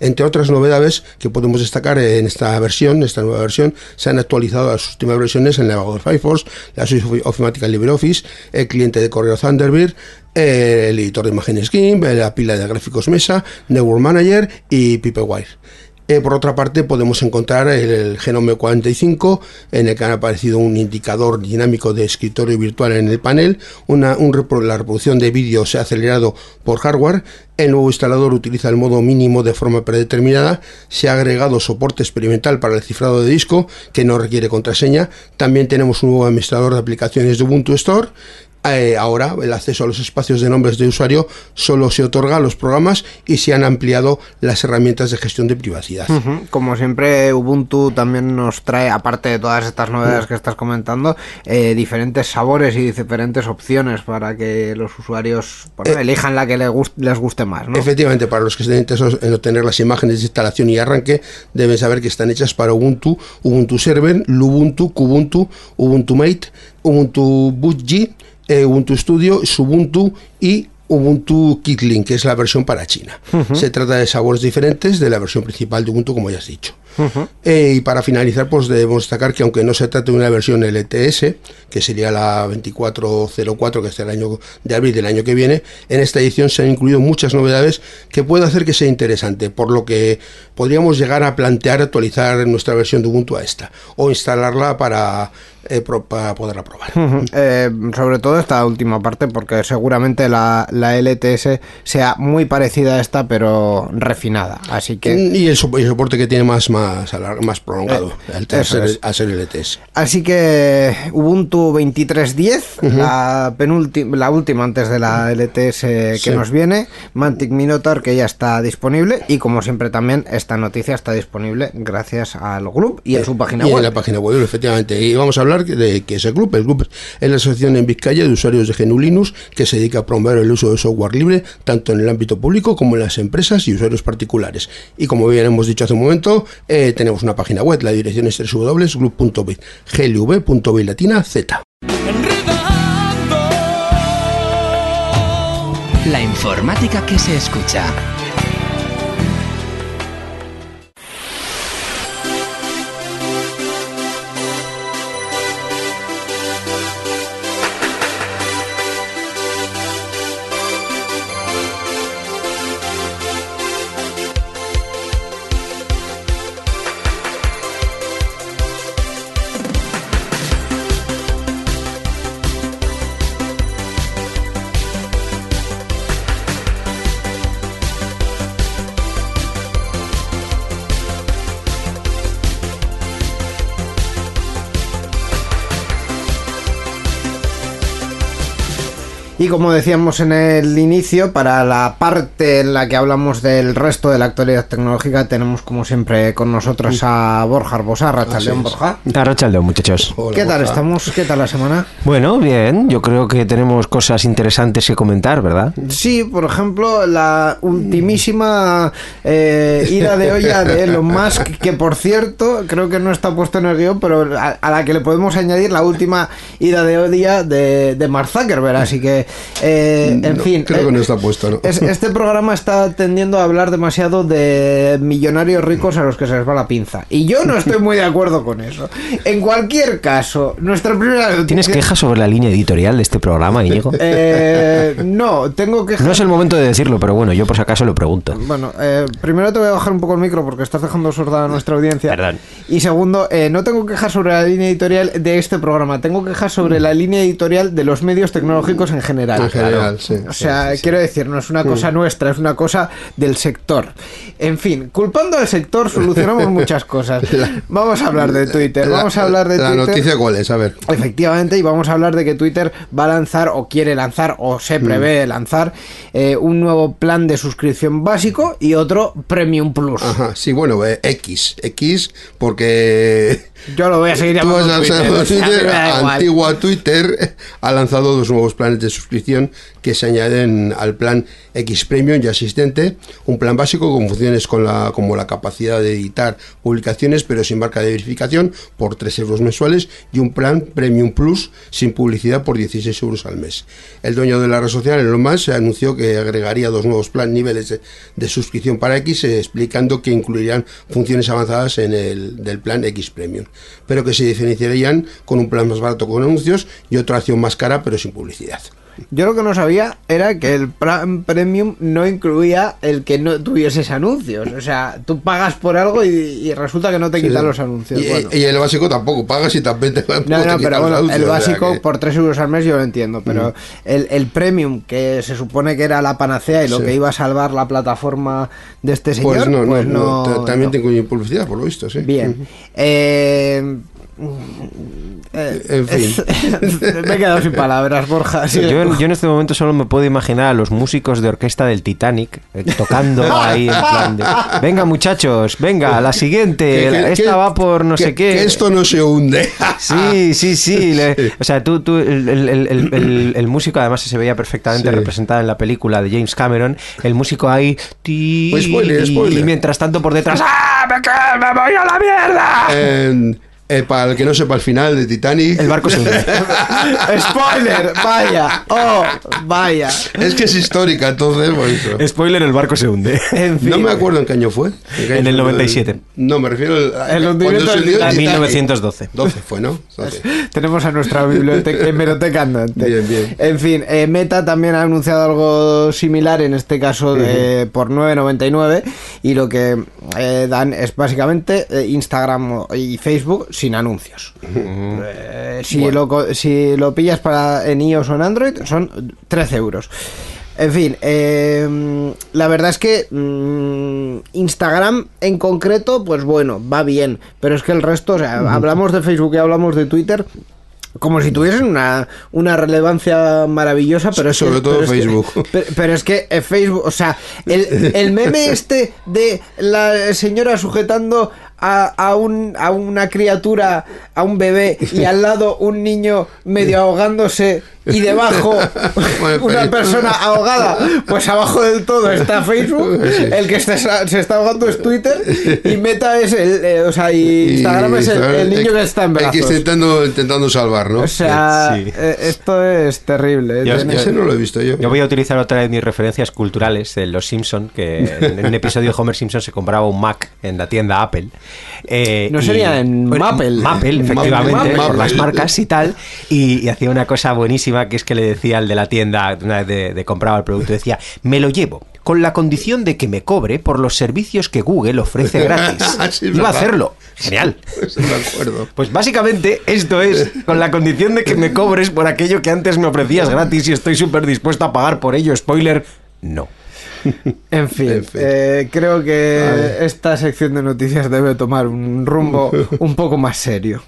Entre otras novedades que podemos destacar en esta versión, esta nueva versión, se han actualizado las últimas versiones el navegador Firefox, la suite ofimática LibreOffice, el cliente de correo Thunderbird, el editor de imágenes GIMP, la pila de gráficos Mesa, Network Manager y Pipewire. Eh, por otra parte, podemos encontrar el, Genome 45, en el que ha aparecido un indicador dinámico de escritorio virtual en el panel, una, la reproducción de vídeo se ha acelerado por hardware, el nuevo instalador utiliza el modo mínimo de forma predeterminada, se ha agregado soporte experimental para el cifrado de disco, que no requiere contraseña, también tenemos un nuevo administrador de aplicaciones de Ubuntu Store, eh, ahora el acceso a los espacios de nombres de usuario solo se otorga a los programas y se han ampliado las herramientas de gestión de privacidad. Como siempre, Ubuntu también nos trae, aparte de todas estas novedades que estás comentando, eh, diferentes sabores y diferentes opciones para que los usuarios bueno, Eh, elijan la que les guste, les guste más. ¿no? Efectivamente, para los que estén interesados en obtener las imágenes de instalación y arranque, deben saber que están hechas para Ubuntu, Ubuntu Server, Lubuntu, Kubuntu, Ubuntu Mate, Ubuntu Budgie, eh, Ubuntu Studio, Subuntu y Ubuntu Kitlin, que es la versión para China. Se trata de sabores diferentes de la versión principal de Ubuntu, como ya has dicho. Eh, y para finalizar, pues debemos destacar que aunque no se trate de una versión LTS, que sería la 2404, que es el año de abril del año que viene, en esta edición se han incluido muchas novedades que puede hacer que sea interesante, por lo que podríamos llegar a plantear actualizar nuestra versión de Ubuntu a esta, o instalarla para, eh, pro- para poderla probar. Eh, sobre todo esta última parte, porque seguramente la, la LTS sea muy parecida a esta, pero refinada. Así que. Y el, sop- y el soporte que tiene más, más, más prolongado, Eh, al, ser, es. al ser LTS. Así que Ubuntu 23.10, la penúltima, la última antes de la LTS que Sí. nos viene, Mantic Minotaur que ya está disponible y como siempre también esta noticia está disponible gracias al grupo y en su página y web. en la página web, efectivamente. Y vamos a hablar de qué es el club. El club es la asociación en Vizcaya de usuarios de GNU Linux que se dedica a promover el uso de software libre tanto en el ámbito público como en las empresas y usuarios particulares. Y como bien hemos dicho hace un momento, eh, tenemos una página web. La dirección es www.glub.bit. La informática que se escucha. Y como decíamos en el inicio, para la parte en la que hablamos del resto de la actualidad tecnológica, tenemos como siempre con nosotros a Borja Arbosa, Rachaldeón. Borja. Arrachaldeón, muchachos. Hola, ¿Qué tal Borja. estamos? ¿Qué tal la semana? Bueno, bien, yo creo que tenemos cosas interesantes que comentar, ¿verdad? Sí, por ejemplo, la ultimísima eh, ida de olla de Elon Musk, que por cierto, creo que no está puesto en el guion, pero a, a la que le podemos añadir la última ida de olla de, de Mark Zuckerberg. Así que Eh, en No, fin. creo eh, que no está puesto, ¿no? es- este programa está tendiendo a hablar demasiado de millonarios ricos a los que se les va la pinza. Y yo no estoy muy de acuerdo con eso. En cualquier caso, nuestra primera ¿Tienes quejas sobre la línea editorial de este programa, Íñigo? Eh, no, tengo que... No es el momento de decirlo, pero bueno, yo por si acaso lo pregunto. Bueno, eh, primero te voy a bajar un poco el micro porque estás dejando sorda a nuestra audiencia. Perdón. Y segundo, eh, no tengo quejas sobre la línea editorial de este programa, tengo quejas sobre la línea editorial de los medios tecnológicos en general. En general, sí. O sea, Sí, sí, sí. quiero decir, no es una cosa nuestra, es una cosa del sector. En fin, culpando al sector solucionamos [laughs] muchas cosas. Vamos a hablar de Twitter, La- vamos a hablar de La Twitter. noticia cuál es, a ver. Efectivamente, y vamos a hablar de que Twitter va a lanzar o quiere lanzar o se Mm. prevé lanzar eh, un nuevo plan de suscripción básico y otro Premium Plus. Ajá, sí, bueno, eh, X. X, porque [laughs] Yo lo voy a seguir llamando Twitter, o sea, antigua Twitter, ha lanzado dos nuevos planes de suscripción que se añaden al plan X Premium ya existente, un plan básico con funciones con la, como la capacidad de editar publicaciones pero sin marca de verificación por 3 euros mensuales y un plan Premium Plus sin publicidad por 16 euros al mes. El dueño de la red social, Elon Musk, anunció que agregaría dos nuevos plan niveles de, suscripción para X, eh, explicando que incluirían funciones avanzadas en el del plan X Premium, pero que se diferenciarían con un plan más barato con anuncios y otra acción más cara pero sin publicidad. Yo lo que no sabía era que el plan Premium no incluía el que no tuvieses anuncios. O sea, tú pagas por algo y, y resulta que no te quitan los anuncios. Y, Bueno. y el básico tampoco pagas y también te No, te no, quitan pero bueno, anuncios, el o sea básico por 3 euros al mes yo lo entiendo, pero el, el premium, que se supone que era la panacea y lo Sí. que iba a salvar la plataforma de este señor, Pues no, no, pues no, no, ta- también te incluye publicidad, por lo visto, sí. Bien. Eh, eh, En fin. [laughs] me he quedado sin palabras, Borja. sí. Yo en, yo en este momento solo me puedo imaginar a los músicos de orquesta del Titanic eh, tocando [laughs] ahí en plan de, venga muchachos, venga, la siguiente, Que- esta que- va por no que- sé qué. Que esto no se hunde. [laughs] Sí, sí, sí. le- o sea, tú, tú el, el- el- el- el- [clears throat] el músico además se veía perfectamente Sí. representado en la película de James Cameron. El músico ahí. ti- Pues spoiler, spoiler. Y mientras tanto por detrás. ¡Ah! ¡Me, voy a la mierda! Eh, para el que no sepa el final de Titanic. El barco se hunde. [laughs] Spoiler, vaya, oh, vaya. Es que es histórica, entonces, por eso. Spoiler: el barco se hunde. En fin. No me acuerdo en qué año fue. qué año En el fue? 97. No, me refiero al. El cuando hundimiento se del hundió el Titanic. Titanic. 1912. 12 fue, ¿no? 12. [laughs] Tenemos a nuestra biblioteca, hemeroteca andante. Bien, bien. En fin, eh, Meta también ha anunciado algo similar, en este caso de- por 9.99, y lo que eh, dan es básicamente eh, Instagram y Facebook sin anuncios. Eh, si, lo, co- si lo pillas para en iOS o en Android, son 13 euros. En fin, eh, la verdad es que mm, Instagram en concreto, pues bueno, va bien, pero es que el resto, o sea, hablamos de Facebook y hablamos de Twitter como si tuviesen una, una relevancia maravillosa, pero es que- Sobre todo pero es que- Facebook. [laughs] pero, pero es que Facebook, o sea, el, el meme este de la señora sujetando a, a, un, a una criatura, a un bebé, y al lado un niño medio ahogándose y debajo [laughs] [laughs] una persona ahogada, pues abajo del todo está Facebook, el que está- se está ahogando es Twitter y Meta es el, eh, o sea, y Instagram es el, niño que está en El que brazos. está intentando, intentando salvar, ¿no? O sea, Sí. eh, esto es terrible. Yo- Tiene- yo- Ese no lo he visto yo. Yo voy a utilizar otra de mis referencias culturales de Los Simpson, que en un episodio de Homer Simpson se compraba un Mac en la tienda Apple. Eh, No y- sería en Maple. Maple, efectivamente, Maple. por las marcas y tal. Y, y hacía una cosa buenísima que es que le decía al de la tienda, una vez de, de compraba el producto, decía, me lo llevo. Con la condición de que me cobre por los servicios que Google ofrece [laughs] gratis. Sí, es Iba a hacerlo. Genial. [laughs] Estoy de acuerdo. Pues básicamente esto es con la condición de que me cobres por aquello que antes me ofrecías gratis y estoy súper dispuesto a pagar por ello. Spoiler, no. [laughs] En fin, En fin. eh, creo que esta sección de noticias debe tomar un rumbo un poco más serio.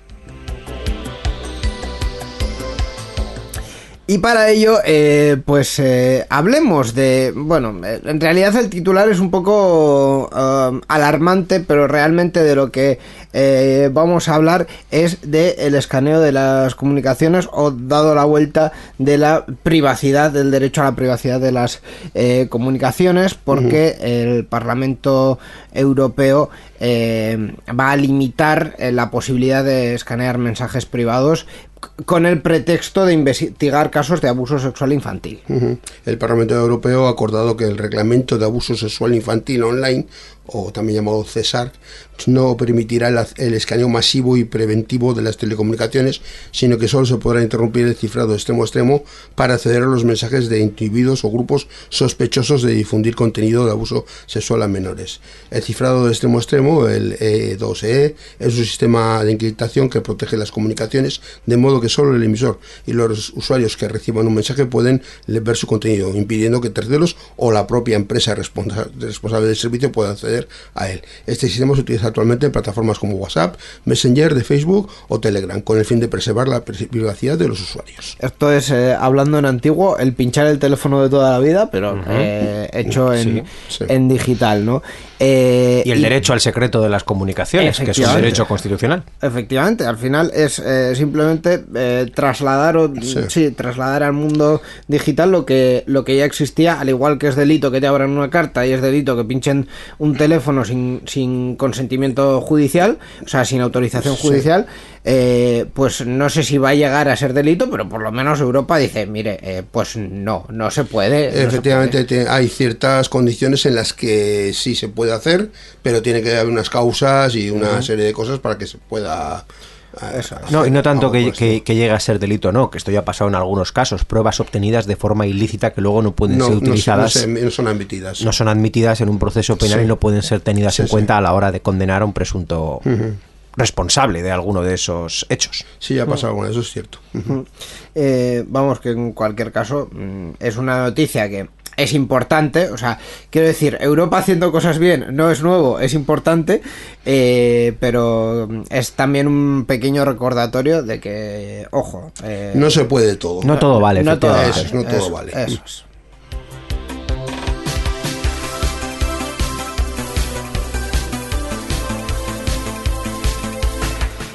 Y para ello, eh, pues eh, hablemos de... Bueno, eh, en realidad el titular es un poco eh, alarmante, pero realmente de lo que eh, vamos a hablar es del escaneo de las comunicaciones o dado la vuelta de la privacidad, del derecho a la privacidad de las comunicaciones, porque el Parlamento Europeo va a limitar la posibilidad de escanear mensajes privados con el pretexto de investigar casos de abuso sexual infantil. El Parlamento Europeo ha acordado que el reglamento de abuso sexual infantil online, o también llamado CESAR, no permitirá el, el escaneo masivo y preventivo de las telecomunicaciones, sino que solo se podrá interrumpir el cifrado extremo a extremo para acceder a los mensajes de individuos o grupos sospechosos de difundir contenido de abuso sexual a menores. El cifrado de extremo a extremo, el E2E, es un sistema de encriptación que protege las comunicaciones de modo que solo el emisor y los usuarios que reciban un mensaje pueden ver su contenido, impidiendo que terceros o la propia empresa responsa- responsable del servicio puedan acceder a él. Este sistema se utiliza actualmente en plataformas como WhatsApp, Messenger de Facebook o Telegram, con el fin de preservar la pri- privacidad de los usuarios. Esto es, eh, hablando en antiguo, el pinchar el teléfono de toda la vida, pero eh, hecho en, Sí, sí. en digital, ¿no? Eh, Y el derecho al secreto de las comunicaciones, que es un derecho constitucional. Efectivamente, al final es eh, simplemente eh, trasladar o, Sí. sí, trasladar al mundo digital lo que lo que ya existía, al igual que es delito que te abran una carta y es delito que pinchen un teléfono sin, sin consentimiento judicial, o sea, sin autorización judicial, eh, pues no sé si va a llegar a ser delito, pero por lo menos Europa dice, mire, eh, pues no, no se puede. no se Efectivamente, te- hay ciertas condiciones en las que sí se puede hacer, pero tiene que haber unas causas y una serie de cosas para que se pueda. eh, Eso. No, y no tanto que, el que- llegue a ser delito, no, que esto ya ha pasado en algunos casos. Pruebas obtenidas de forma ilícita que luego no pueden no, ser no se- no utilizadas, se- no son admitidas. no son admitidas en un proceso penal Sí. y no pueden ser tenidas Sí, en sí. cuenta a la hora de condenar a un presunto responsable de alguno de esos hechos. Sí, ha pasado alguna, eso es cierto. Ujú. Eh, vamos, que en cualquier caso mm, es una noticia que es importante, o sea, quiero decir, Europa haciendo cosas bien no es nuevo, es importante, eh, pero mm, es también un pequeño recordatorio de que, ojo, eh, No se puede todo. No todo vale, no todo. Eso es, no todo eso, vale. eso es.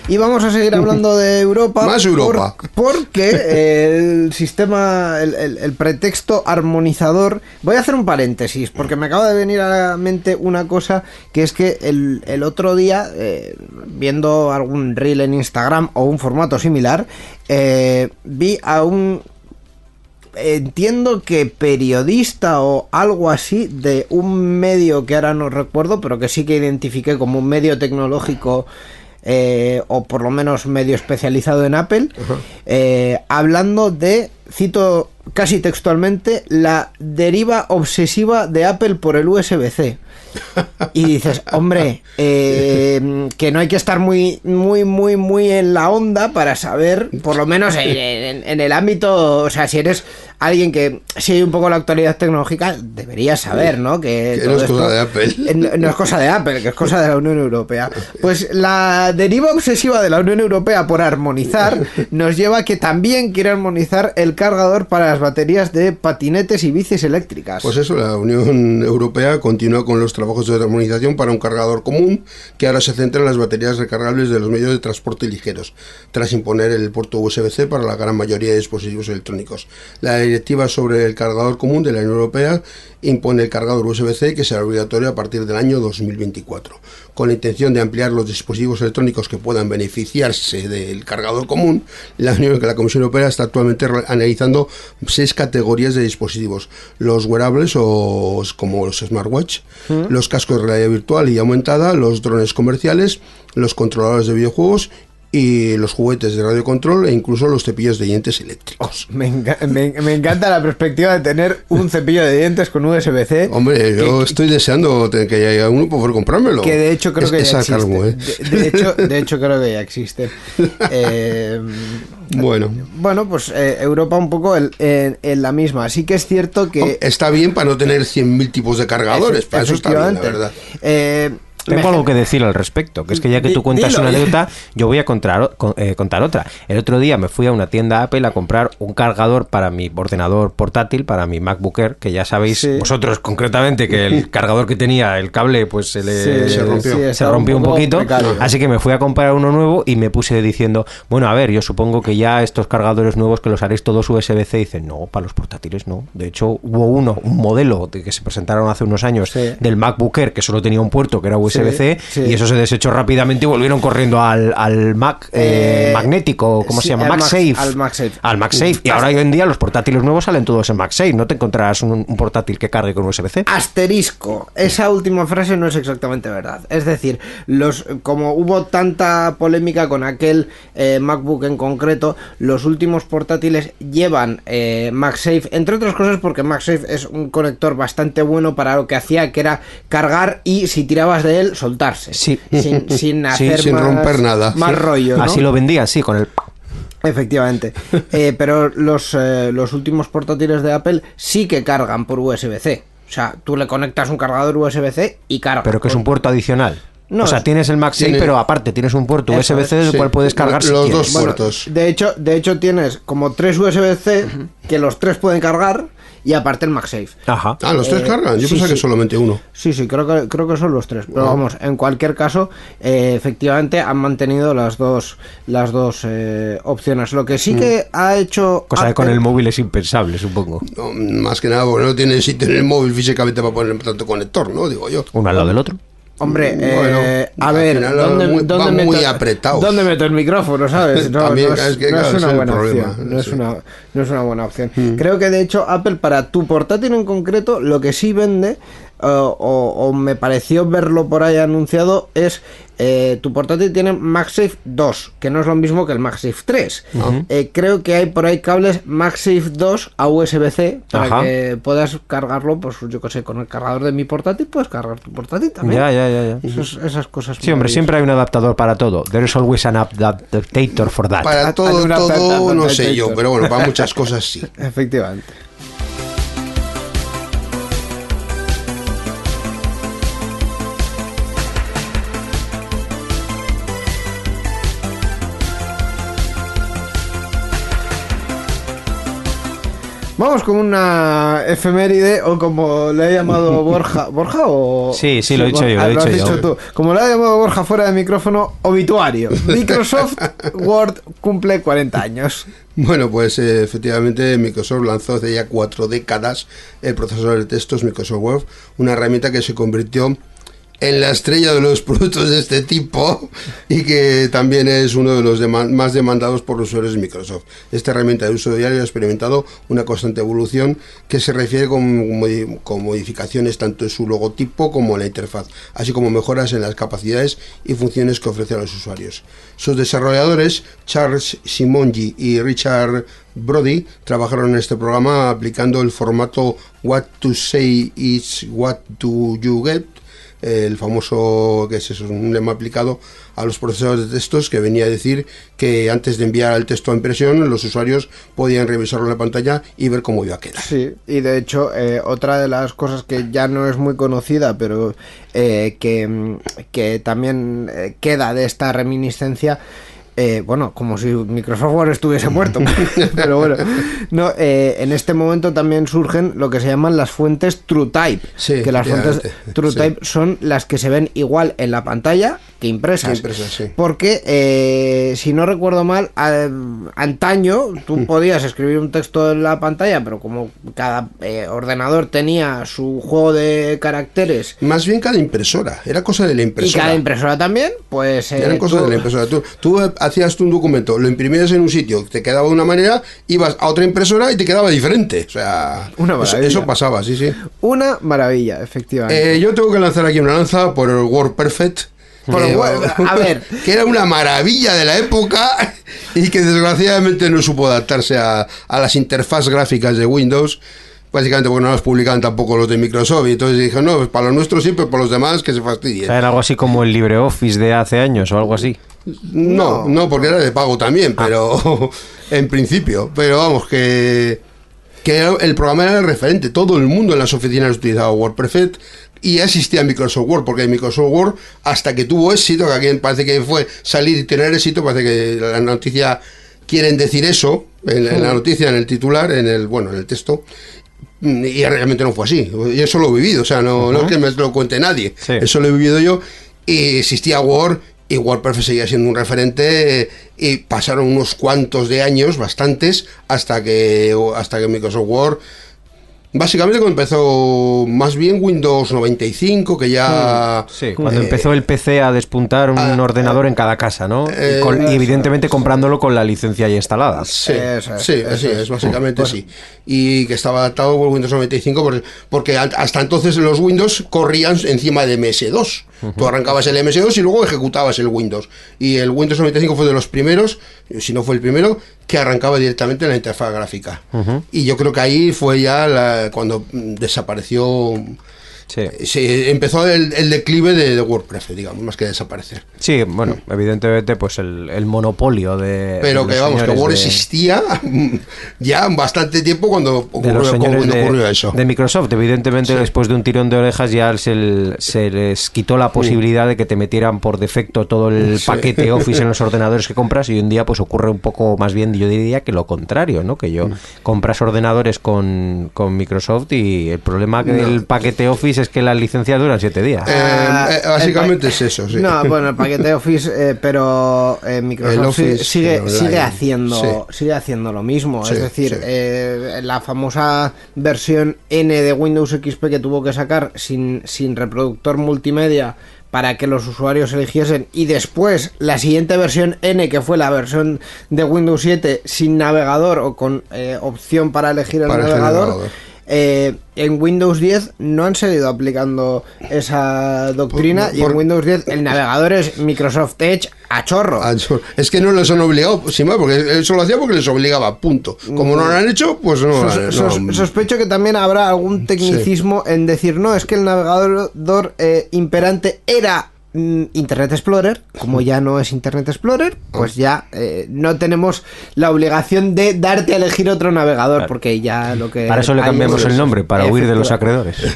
Y vamos a seguir hablando de Europa. Más Europa. por- porque el sistema, el, el- el pretexto armonizador. Voy a hacer un paréntesis, porque me acaba de venir a la mente una cosa que es que el, el otro día, eh, viendo algún reel en Instagram o un formato similar, eh, vi a un entiendo que periodista o algo así de un medio que ahora no recuerdo, pero que sí que identifiqué como un medio tecnológico eh, o por lo menos medio especializado en Apple, eh, hablando de, cito casi textualmente, la deriva obsesiva de Apple por el USB-C. Y dices, hombre, eh, que no hay que estar muy, muy, muy, muy en la onda para saber, por lo menos en, en- en el ámbito, o sea, si eres alguien que sigue un poco la actualidad tecnológica, deberías saber, ¿no? Que, no es cosa esto- de Apple. eh, No, no es cosa de Apple, que es cosa de la Unión Europea. Pues la deriva obsesiva de la Unión Europea por armonizar nos lleva a que también quiere armonizar el cargador para las baterías de patinetes y bicis eléctricas. Pues eso, la Unión Europea continúa con los trabajos de armonización para un cargador común que ahora se centra en las baterías recargables de los medios de transporte ligeros, tras imponer el puerto USB-C para la gran mayoría de dispositivos electrónicos. La directiva sobre el cargador común de la Unión Europea impone el cargador USB-C que será obligatorio a partir del año 2024. Con la intención de ampliar los dispositivos electrónicos que puedan beneficiarse del cargador común, la, Unión, la Comisión Europea está actualmente analizando seis categorías de dispositivos. Los wearables o como los smartwatch, los cascos de realidad virtual y aumentada, los drones comerciales, los controladores de videojuegos y los juguetes de radiocontrol e incluso los cepillos de dientes eléctricos. Me, enca- me- me encanta la perspectiva de tener un cepillo de dientes con USB-C. Hombre, yo estoy deseando que haya uno por comprármelo. Que de hecho creo Es- que ya existe. ¿eh? De, de hecho, de hecho creo que ya existe. [laughs] Eh, Bueno, bueno, pues eh, Europa un poco en, en- en la misma. Sí que es cierto que... está bien para no tener 100.000 tipos de cargadores, para eso está bien, la verdad. Tengo algo que decir al respecto, que es que ya que tú cuentas una anécdota, yo voy a contar, eh, contar otra. El otro día me fui a una tienda Apple a comprar un cargador para mi ordenador portátil, para mi MacBook Air, que ya sabéis Sí. vosotros concretamente que el [laughs] cargador que tenía, el cable, pues se le Sí, se rompió. sí, se rompió un poquito. precario. Así que me fui a comprar uno nuevo y me puse diciendo, bueno, a ver, yo supongo que ya estos cargadores nuevos que los haréis todos USB-C. Dicen, no, para los portátiles no. De hecho, hubo uno, un modelo de que se presentaron hace unos años del MacBook Air que solo tenía un puerto que era USB USB-C sí. y eso se desechó rápidamente y volvieron corriendo al, al Mac eh, Eh, magnético, ¿cómo se llama? al MagSafe. al MagSafe. Al MagSafe. Y ahora hoy en día los portátiles nuevos salen todos en MagSafe. No te encontrarás un, un portátil que cargue con USB-C. Asterisco. Esa última frase no es exactamente verdad. Es decir, los como hubo tanta polémica con aquel eh, MacBook en concreto, los últimos portátiles llevan eh, MagSafe, entre otras cosas porque MagSafe es un conector bastante bueno para lo que hacía, que era cargar y si tirabas de él, soltarse. Sí. Sin, [laughs] sin hacer sin más- romper nada. Más Sí. rollo. ¿no? Así lo vendía, sí, con el... Efectivamente. [laughs] Eh, pero los, eh, los últimos portátiles de Apple sí que cargan por USB-C. O sea, tú le conectas un cargador USB-C y carga. Pero que es un puerto adicional. No, o sea, es- tienes el MagSafe, tiene- pero aparte tienes un puerto USB-C del Sí, cual puedes cargar si los quieres. dos Bueno, puertos. de hecho, de hecho tienes como tres USB-C que los tres pueden cargar y aparte el MagSafe. Ajá. Ah, los tres Eh, cargan. Yo sí, pensaba que sí. solamente uno. Sí, sí, creo que, creo que son los tres. Pero vamos, en cualquier caso, eh, efectivamente han mantenido las dos, las dos eh, opciones. Lo que sí que ha hecho. Cosa que con el móvil es impensable, supongo. No, más que nada porque no tiene sitio en el móvil físicamente para poner tanto conector, ¿no? Digo yo. Uno al lado del otro. Hombre, Bueno, eh, a ver, ¿dónde, muy- dónde meto, muy apretados. ¿Dónde meto el micrófono, sabes? [laughs] No, También, no es, es que, no es claro, una es el buena problema, opción. No es, sí. una, no es una buena opción. Creo que de hecho Apple para tu portátil en concreto lo que sí vende, eh, o, o me pareció verlo por ahí anunciado, es eh, tu portátil tiene MagSafe 2, que no es lo mismo que el MagSafe 3. Eh, creo que hay por ahí cables MagSafe 2 a USB-C para Ajá. que puedas cargarlo, pues yo que sé, con el cargador de mi portátil puedes cargar tu portátil también. Ya, ya, ya, ya. Esos- esas cosas. Sí, hombre, siempre hay un adaptador para todo. There is always an adaptator for that. Para todo, todo, no sé yo, pero bueno, para muchas cosas sí. [laughs] Efectivamente. Vamos con una efeméride o como le ha llamado [laughs] Borja. ¿Borja o.? Sí, sí, lo he dicho yo, lo he has dicho yo. tú. Como le ha llamado Borja fuera de micrófono, obituario. [laughs] Microsoft Word cumple 40 años. Bueno, pues eh, efectivamente Microsoft lanzó hace ya cuatro décadas el procesador de textos Microsoft Word, una herramienta que se convirtió en la estrella de los [laughs] productos de este tipo y que también es uno de los más demandados por los usuarios de Microsoft. Esta herramienta de uso diario ha experimentado una constante evolución que se refiere con modificaciones tanto en su logotipo como en la interfaz, así como mejoras en las capacidades y funciones que ofrece a los usuarios. Sus desarrolladores, Charles Simongi y Richard Brody, trabajaron en este programa aplicando el formato What to say is what do you get, el famoso, que es eso, un lema aplicado a los procesadores de textos que venía a decir que antes de enviar el texto a impresión, los usuarios podían revisarlo en la pantalla y ver cómo iba a quedar. Sí, y de hecho, eh, otra de las cosas que ya no es muy conocida, pero eh, que, que también eh, queda de esta reminiscencia. Eh, bueno, como si Microsoft Word estuviese [laughs] muerto, [laughs] pero bueno, no, eh, en este momento también surgen lo que se llaman las fuentes TrueType, Sí, que las fuentes TrueType son las que se ven igual en la pantalla que impresas, Que impresas, sí. porque eh, si no recuerdo mal, a- antaño tú Mm. podías escribir un texto en la pantalla, pero como cada eh, ordenador tenía su juego de caracteres Más bien cada impresora, era cosa de la y impresora. cada impresora también, pues eh, Eran cosas tú- de la impresora. Tú, tú hacías tú un documento, lo imprimías en un sitio, te quedaba de una manera, ibas a otra impresora y te quedaba diferente. O sea, Una eso, maravilla. eso pasaba, sí, sí. una maravilla, efectivamente. Eh, yo tengo que lanzar aquí una lanza por el Word Que- Word, a [laughs] ver. Que era una maravilla de la época [laughs] y que desgraciadamente no supo adaptarse a, a las interfaces gráficas de Windows. Básicamente porque no las publicaban tampoco los de Microsoft. Y entonces dije, no, pues para los nuestros sí, pero para los demás que se fastidien. O sea, era algo así como el LibreOffice de hace años o algo así. No, no, porque era de pago también, pero [laughs] en principio. Pero vamos, que, que el programa era el referente. Todo el mundo en las oficinas utilizaba WordPerfect y ya existía Microsoft Word, porque Microsoft Word, hasta que tuvo éxito, que aquí parece que fue salir y tener éxito, parece que la noticia quieren decir eso, en, en la noticia, en el titular, en el, bueno, en el texto. Y realmente no fue así. Yo eso lo he vivido, o sea, no, no es que me lo cuente nadie. Sí. Eso lo he vivido yo. Y existía Word y WordPerfect seguía siendo un referente y pasaron unos cuantos de años, bastantes, hasta que, hasta que Microsoft Word Básicamente cuando empezó más bien Windows 95, que ya... Sí, cuando eh, empezó el PC a despuntar un ordenador en cada casa, ¿no? eh, y, con- y eso, evidentemente comprándolo con la licencia ya instalada. Sí, Eso es, sí, eso es. es, básicamente sí. Y que estaba adaptado por Windows 95 por- porque a- hasta entonces los Windows corrían encima de MS2. Tú arrancabas el MS2 y luego ejecutabas el Windows. Y el Windows 95 fue de los primeros, si no fue el primero, que arrancaba directamente en la interfaz gráfica. Y yo creo que ahí fue ya la- cuando mm, desapareció... Sí. Se empezó el, el declive de, de WordPress, digamos, más que desaparecer. Sí, bueno, evidentemente, pues el, el monopolio de. Pero de que vamos, que Word de- existía [laughs] ya bastante tiempo cuando ocurrió, cuando eso. de Microsoft. Evidentemente, después de un tirón de orejas ya se, el- se les quitó la posibilidad de que te metieran por defecto todo el Sí. paquete [laughs] Office en los ordenadores que compras y hoy en día pues ocurre un poco más bien, yo diría que lo contrario, ¿no? Que yo Mm. compras ordenadores con, con Microsoft y el problema que del paquete Office es que las licencias duran siete días. Eh, Ah, eh, básicamente es eso, sí. No, bueno, el paquete Office, eh, pero eh, Microsoft El Office, si- sigue, pero sigue haciendo sigue haciendo lo mismo. Sí, es decir, sí. eh, la famosa versión N de Windows XP que tuvo que sacar sin, sin reproductor multimedia para que los usuarios eligiesen y después la siguiente versión N que fue la versión de Windows 7 sin navegador o con eh, opción para elegir el Para navegador. Eh, en Windows 10 no han seguido aplicando esa doctrina Por- y en Windows 10 el navegador es Microsoft Edge a chorro. Es que no les han obligado, sin más, porque eso lo hacía porque les obligaba, punto. Como no lo han hecho, pues no. Sos- no- sos- sospecho que también habrá algún tecnicismo en decir, no, es que el navegador eh, imperante era Internet Explorer, como ya no es Internet Explorer, pues ya eh, no tenemos la obligación de darte a elegir otro navegador, porque ya lo que... Para eso le cambiamos es- el nombre, para huir de los acreedores. [laughs]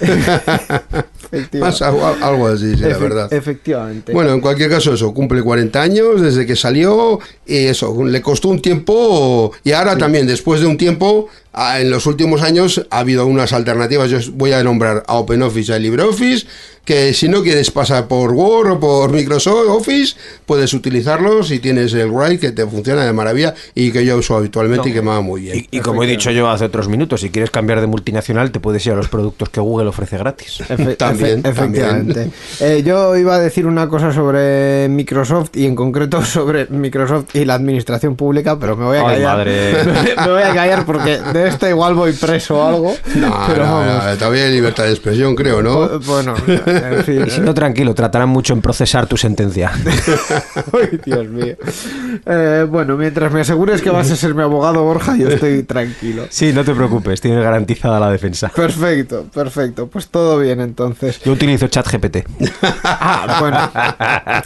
[laughs] Más algo, así, sí, la verdad. Efectivamente. Bueno, en cualquier caso, eso, cumple 40 años desde que salió y eso, le costó un tiempo y ahora también, después de un tiempo, en los últimos años ha habido unas alternativas, yo voy a nombrar a OpenOffice y a LibreOffice, que si no quieres pasar por Word o por Microsoft Office, puedes utilizarlos y tienes el Write que te funciona de maravilla y que yo uso habitualmente y que me va muy bien. Y, y como he dicho yo hace otros minutos, si quieres cambiar de multinacional, te puedes ir a los productos que Google ofrece gratis. Efe- También, efe- efectivamente. Eh, yo iba a decir una cosa sobre Microsoft y en concreto [laughs] sobre Microsoft y la administración pública, pero me voy a Ay, callar. madre. Me, [laughs] me voy a callar porque de esto igual voy preso o algo. [laughs] No, pero no, vamos. no, todavía hay libertad de expresión, creo, ¿no? Bu- Bueno, en fin. [laughs] Y si no, tranquilo, tratarán mucho en procesar tu sentencia. [laughs] Ay, Dios mío. Eh, bueno, mientras me asegures que vas a ser mi abogado, Borja, yo estoy tranquilo. Sí, no te preocupes, tienes garantizada la defensa. Perfecto, perfecto. Pues todo bien entonces. Yo utilizo ChatGPT. Ah, bueno.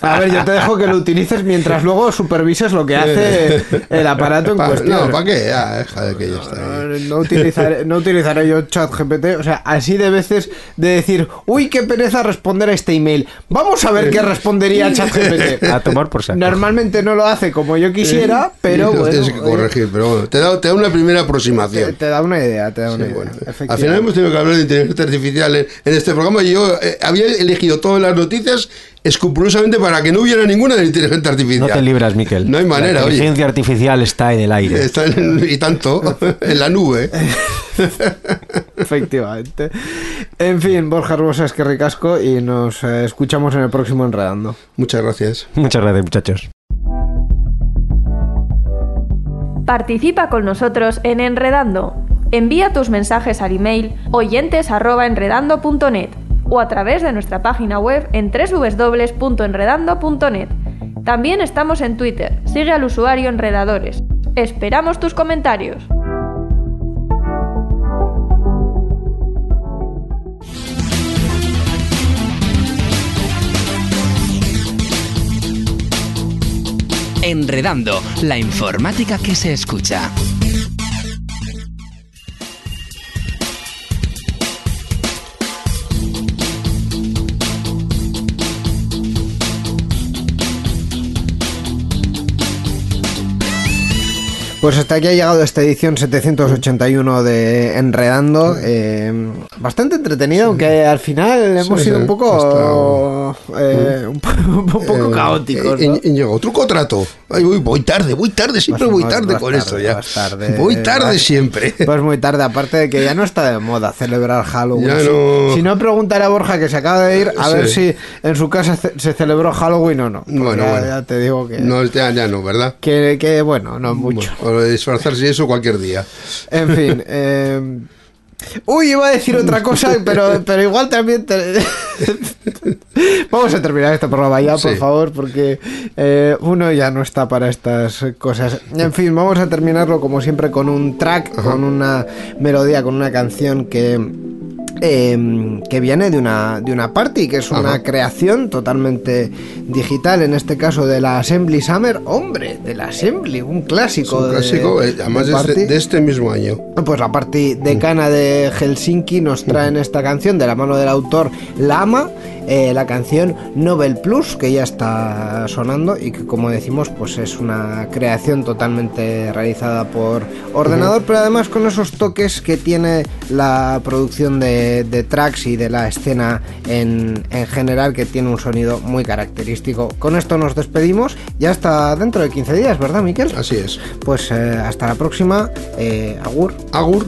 A ver, yo te dejo que lo utilices mientras luego supervises lo que hace el aparato en Pa- cuestión. no, ¿para qué? Ya, deja de que ya está. ahí. No utilizaré, [laughs] no utilizaré yo ChatGPT, o sea, así de veces de decir, uy, qué pereza responder a este email. Vamos a ver qué respondería [laughs] ChatGPT. A tomar por saco. Normalmente no lo hace como yo quisiera, pero bueno, tienes que oye, corregir, pero bueno, te da, te da una primera te, aproximación. te da una idea, te da una Sí, idea. bueno. Al final hemos tenido que hablar de inteligencia artificial en, en este programa y yo eh, había elegido todas las noticias escrupulosamente para que no hubiera ninguna de inteligencia artificial. No te libras, Miquel. No hay manera, La oye. inteligencia artificial está en el aire. Está en- y tanto, [laughs] en la nube. [laughs] Efectivamente. En fin, Borja Rosas, que ricasco y nos eh, escuchamos en el próximo Enredando. Muchas gracias. Muchas gracias, muchachos. Participa con nosotros en Enredando. Envía tus mensajes al email oyentes@enredando.net o a través de nuestra página web en www.enredando.net. También estamos en Twitter. Sigue al usuario Enredadores. Esperamos tus comentarios. Enredando, la informática que se escucha. Pues hasta aquí ha llegado esta edición 781 de Enredando. eh, bastante entretenida, aunque al final hemos Sí, sido un poco. eh, un, po- [laughs] un poco Eh, caóticos. y- ¿no? llegó truco o trato. Ay, voy, voy tarde, voy tarde, siempre Vas- voy tarde vas con tarde, esto ya. tarde, [laughs] voy tarde siempre. [laughs] Pues muy tarde, aparte de que ya no está de moda celebrar Halloween. Ya Si- no- Si no, preguntaré a Borja que se acaba de ir a Sí. ver si en su casa ce- se celebró Halloween o no. Bueno, ya, bueno. ya te digo que, No, ya, ya no, ¿verdad? que, que, bueno, no mucho. Bueno, o lo de disfrazarse y eso cualquier día. En fin. eh, Uy, iba a decir otra cosa, pero, pero igual también... te- [laughs] Vamos a terminar este programa ya, por Sí. favor, porque eh, uno ya no está para estas cosas. En fin, vamos a terminarlo como siempre con un track, con una melodía, con una canción que... eh, que viene de una, de una party, que es una Ajá. creación totalmente digital, en este caso de la Assembly Summer, hombre, de la Assembly, un Es clásico. un de- clásico, eh, de además de party. este, de este mismo año. Pues la parte decana de Helsinki nos traen esta canción de la mano del autor Lama, eh, la canción Nobel Plus, que ya está sonando y que como decimos pues es una creación totalmente realizada por ordenador, pero además con esos toques que tiene la producción de, de tracks y de la escena en, en general, que tiene un sonido muy característico. Con esto nos despedimos, ya hasta dentro de 15 días, ¿verdad, Miquel? Así es. Pues eh, hasta la próxima. eh, agur. Agur.